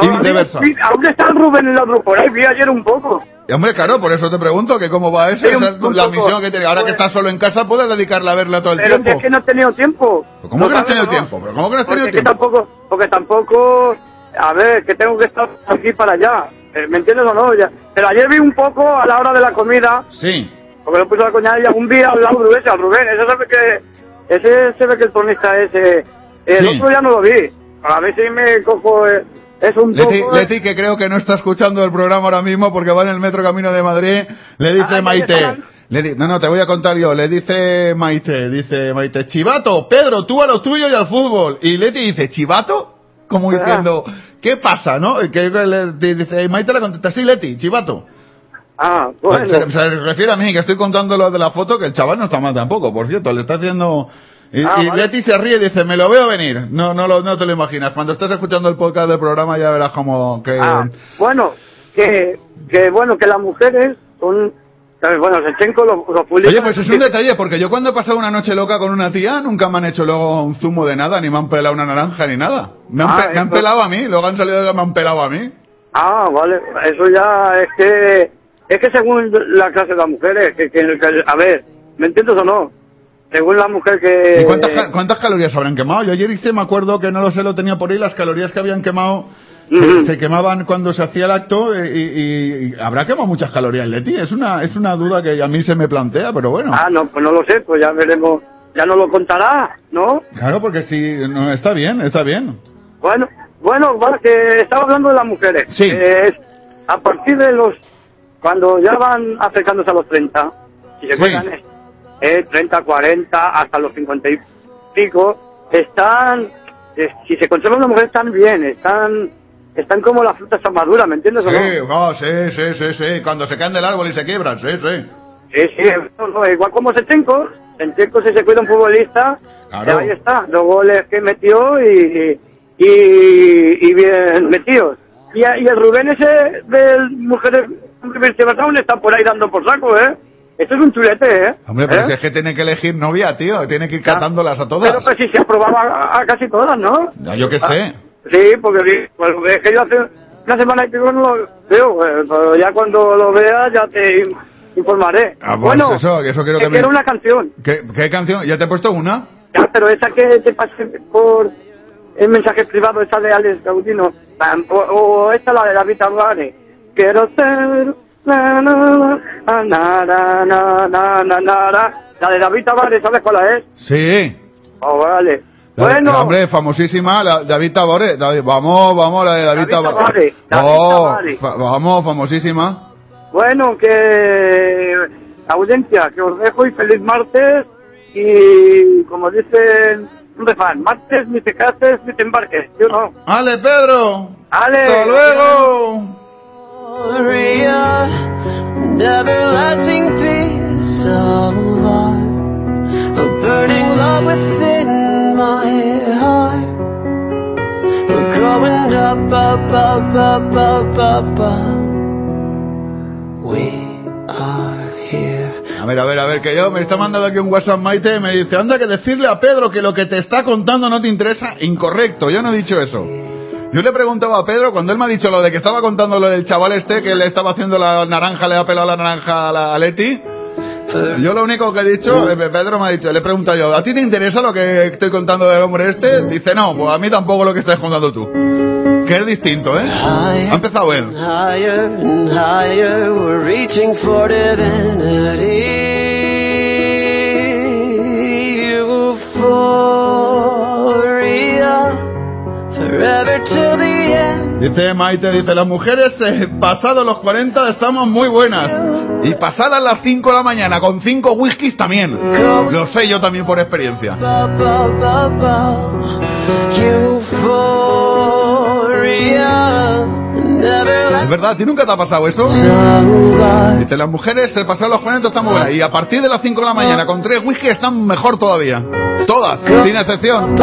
Viceversa. Sí, ¿Dónde está Rubén en otro? Por ahí vi ayer un poco. Y, hombre, claro, por eso te pregunto que cómo va eso. Sí, Esa es la misión que tiene. Ahora que estás solo en casa, puedes dedicarle a verla todo el Pero tiempo. es que no he tenido tiempo. ¿Cómo que no has tenido o tiempo? ¿Pero cómo que no has Porque tenido es que tiempo? tampoco, porque tampoco, a ver, que tengo que estar aquí para allá. Eh, ¿Me entiendes o no? Ya- Pero ayer vi un poco a la hora de la comida, Sí. porque lo puse la coñada y un día al lado de ese, al Rubén, ese se ve que, ese se ve que el tonista ese, el Sí. otro ya no lo vi. A ver si me cojo, eh, es un Leti, poco... eh, Leti, que creo que no está escuchando el programa ahora mismo porque va en el metro camino de Madrid, le dice Ah, ya Maite. Le di- no, no, te voy a contar yo. Le dice Maite, dice Maite, Chivato, Pedro, tú a lo tuyo y al fútbol. Y Leti dice, ¿Chivato? Como Ah. ¿Qué pasa, no? Que le dice, y Maite le contesta, sí, Leti, Chivato. Ah, bueno. Se, se refiere a mí, que estoy contando lo de la foto, que el chaval no está mal tampoco, por cierto, le está haciendo... Y, Ah, y vale. Leti se ríe y dice, me lo veo venir. No, no, lo, no te lo imaginas. Cuando estés escuchando el podcast del programa ya verás como que... Ah, bueno, que, que bueno, que las mujeres son, bueno, Sechenko los, los futbolistas- Oye, pues es un detalle, porque yo cuando he pasado una noche loca con una tía, nunca me han hecho luego un zumo de nada, ni me han pelado una naranja, ni nada. Me han, Ah, pe- me han pelado a mí, luego han salido y me han pelado a mí. Ah, vale, eso ya es que, es que según la clase de las mujeres, que, que, que- a ver, ¿me entiendes o no? según la mujer que... ¿Y cuántas, cuántas calorías habrán quemado? Yo ayer hice, me acuerdo que no lo sé, lo tenía por ahí, las calorías que habían quemado se, se quemaban cuando se hacía el acto eh, y, y- y habrá quemado muchas calorías Leti. Es una, es una duda que a mí se me plantea, pero bueno. Ah, no, pues no lo sé, pues ya veremos, ya no lo contará, ¿no? Claro, porque si no, está bien, está bien. Bueno, bueno, bueno, que estaba hablando de las mujeres. Sí. Eh, a partir de los, cuando ya van acercándose a los 30, si se Sí. cuidan, eh, eh, 30, 40, hasta los 50 y pico, están, eh, si se conservan las mujeres están bien, están, están como las frutas tan maduras, ¿me entiendes o no? Sí, oh, sí, sí, sí, sí. Cuando se caen del árbol y se quiebran, sí, sí. Sí, sí, no, no, igual como Sechenko, Sechenko si se cuida un futbolista, Claro. ahí está, los goles que metió y, y, y bien metidos. Y, y el Rubén ese del Mujeres Town está por ahí dando por saco, ¿eh? Esto es un chulete, ¿eh? Hombre, pero ¿Eh? si es que tiene que elegir novia, tío. Tiene que ir catándolas a todas. Pero pues si se aprobaba a, a casi todas, ¿no? Ya, yo qué sé. Sí, porque pues, es que yo hace una semana y pico no lo veo, pero ya cuando lo vea ya te informaré. Bueno, eso, quiero que, una canción. ¿Qué, canción? ¿Ya te he puesto una? Ya, pero esa que te pasé por el mensaje privado, esa de Alex Gaudino, o, o esta la de David Álvarez. Quiero ser... Na, na, na, la de David Álvarez, ¿sabes cuál es? Sí. Oh, vale. La- Bueno. Hombre, famosísima, la, David Tabore. David- vamos, vamos, la de David, David Tabore. David Oh, fa- vamos, famosísima. Bueno, que audiencia, que os dejo y feliz martes y como dicen un refrán, martes ni te cases ni te embarques, yo no. ¡Ale, Pedro! ¡Ale! ¡Hasta luego! Gloria and everlasting peace of heart, a burning love within my heart. We're growing up, up, up, up, up, up. We are here. A ver, a ver, a ver, que yo me está mandando aquí un WhatsApp Maite y me dice, anda que decirle a Pedro que lo que te está contando no te interesa. Incorrecto, yo no he dicho eso. Yo le he preguntado a Pedro, cuando él me ha dicho lo de que estaba contando lo del chaval este, que le estaba haciendo la naranja, le ha pelado la naranja a, la, a Leti, yo lo único que he dicho, eh, Pedro me ha dicho, le he preguntado yo, ¿a ti te interesa lo que estoy contando del hombre este? Dice, no, pues a mí tampoco lo que estás contando tú. Que es distinto, ¿eh? Ha empezado él. Higher and higher, we're reaching for divinity. Euphoria, forever till the. Dice Maite, dice, las mujeres eh, pasados los 40 estamos muy buenas. Y pasadas las 5 de la mañana con 5 whiskies también. Lo sé yo también por experiencia. ¿Es verdad? ¿A ti nunca te ha pasado eso? Dice, las mujeres se pasados los 40 están buenas. Y a partir de las 5 de la mañana con 3 whiskies están mejor todavía. Todas, sin excepción.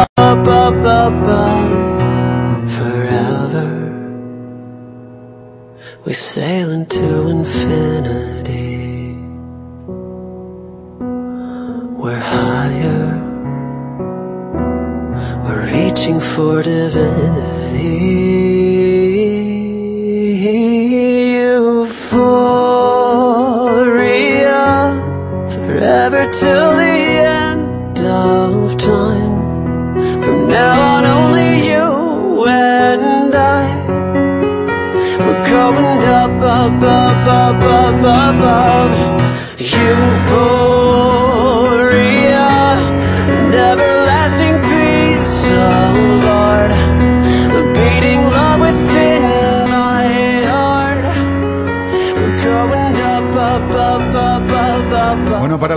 We sail into infinity. We're higher, we're reaching for divinity. Euphoria, forever till above, above, above, above. You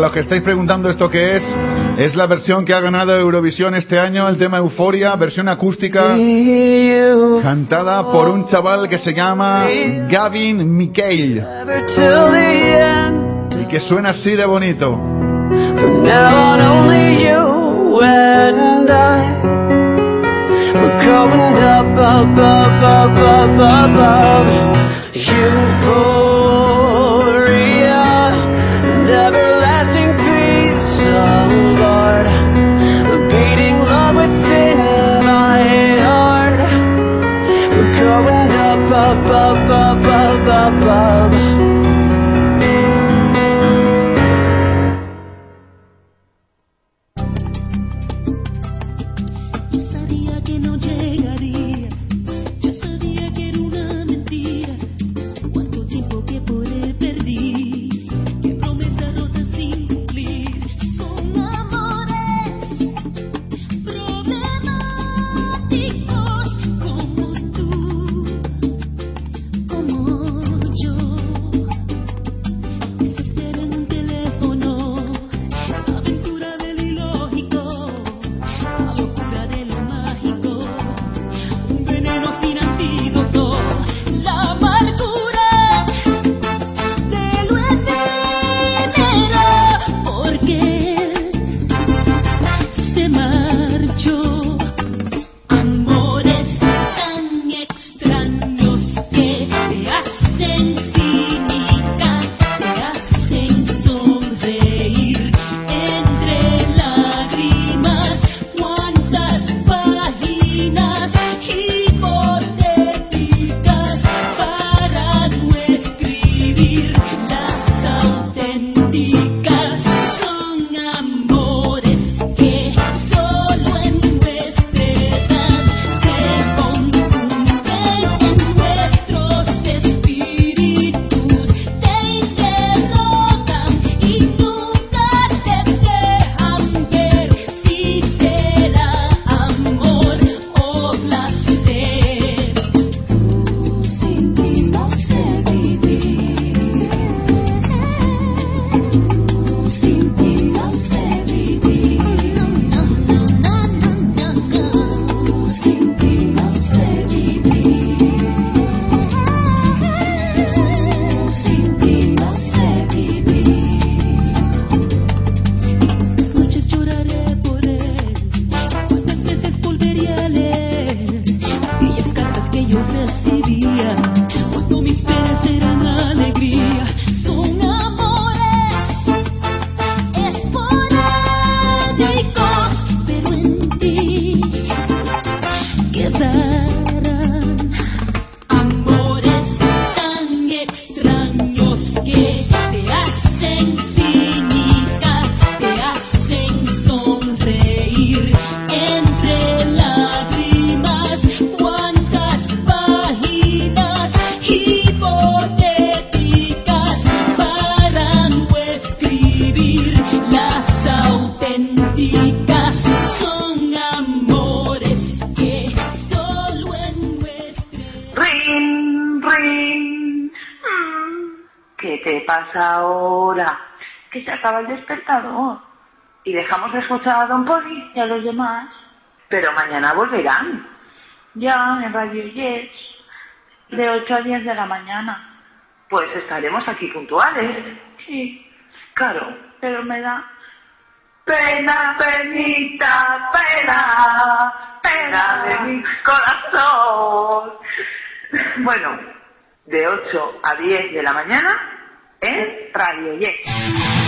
los que estáis preguntando esto qué es, es la versión que ha ganado Eurovisión este año, el tema Euforia, versión acústica, cantada por un chaval que se llama Gavin Mikael y que suena así de bonito. ba ba ba ba ba escuchar a Don Poli y a los demás. Pero mañana volverán. Ya en Radio Yes. De 8 a 10 de la mañana. Pues estaremos aquí puntuales. Sí, claro, pero me da pena, penita, pena, pena de mi corazón. Bueno, de 8 a 10 de la mañana en Radio Yes.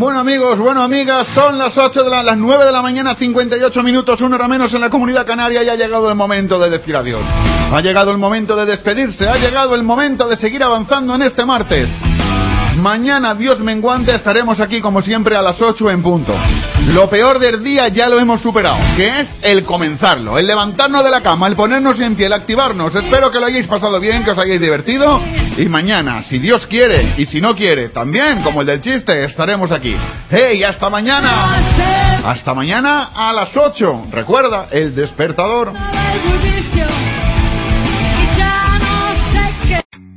Bueno amigos, bueno amigas, son las 8 de la, las 9 de la mañana, 58 minutos, una hora menos en la comunidad canaria y ha llegado el momento de decir adiós. Ha llegado el momento de despedirse, ha llegado el momento de seguir avanzando en este martes. Mañana, Dios menguante, estaremos aquí como siempre a las 8 en punto. Lo peor del día ya lo hemos superado, que es el comenzarlo, el levantarnos de la cama, el ponernos en pie, el activarnos. Espero que lo hayáis pasado bien, que os hayáis divertido. Y mañana, si Dios quiere, y si no quiere, también, como el del chiste, estaremos aquí. ¡Hey, hasta mañana! Hasta mañana a las 8. Recuerda, el despertador.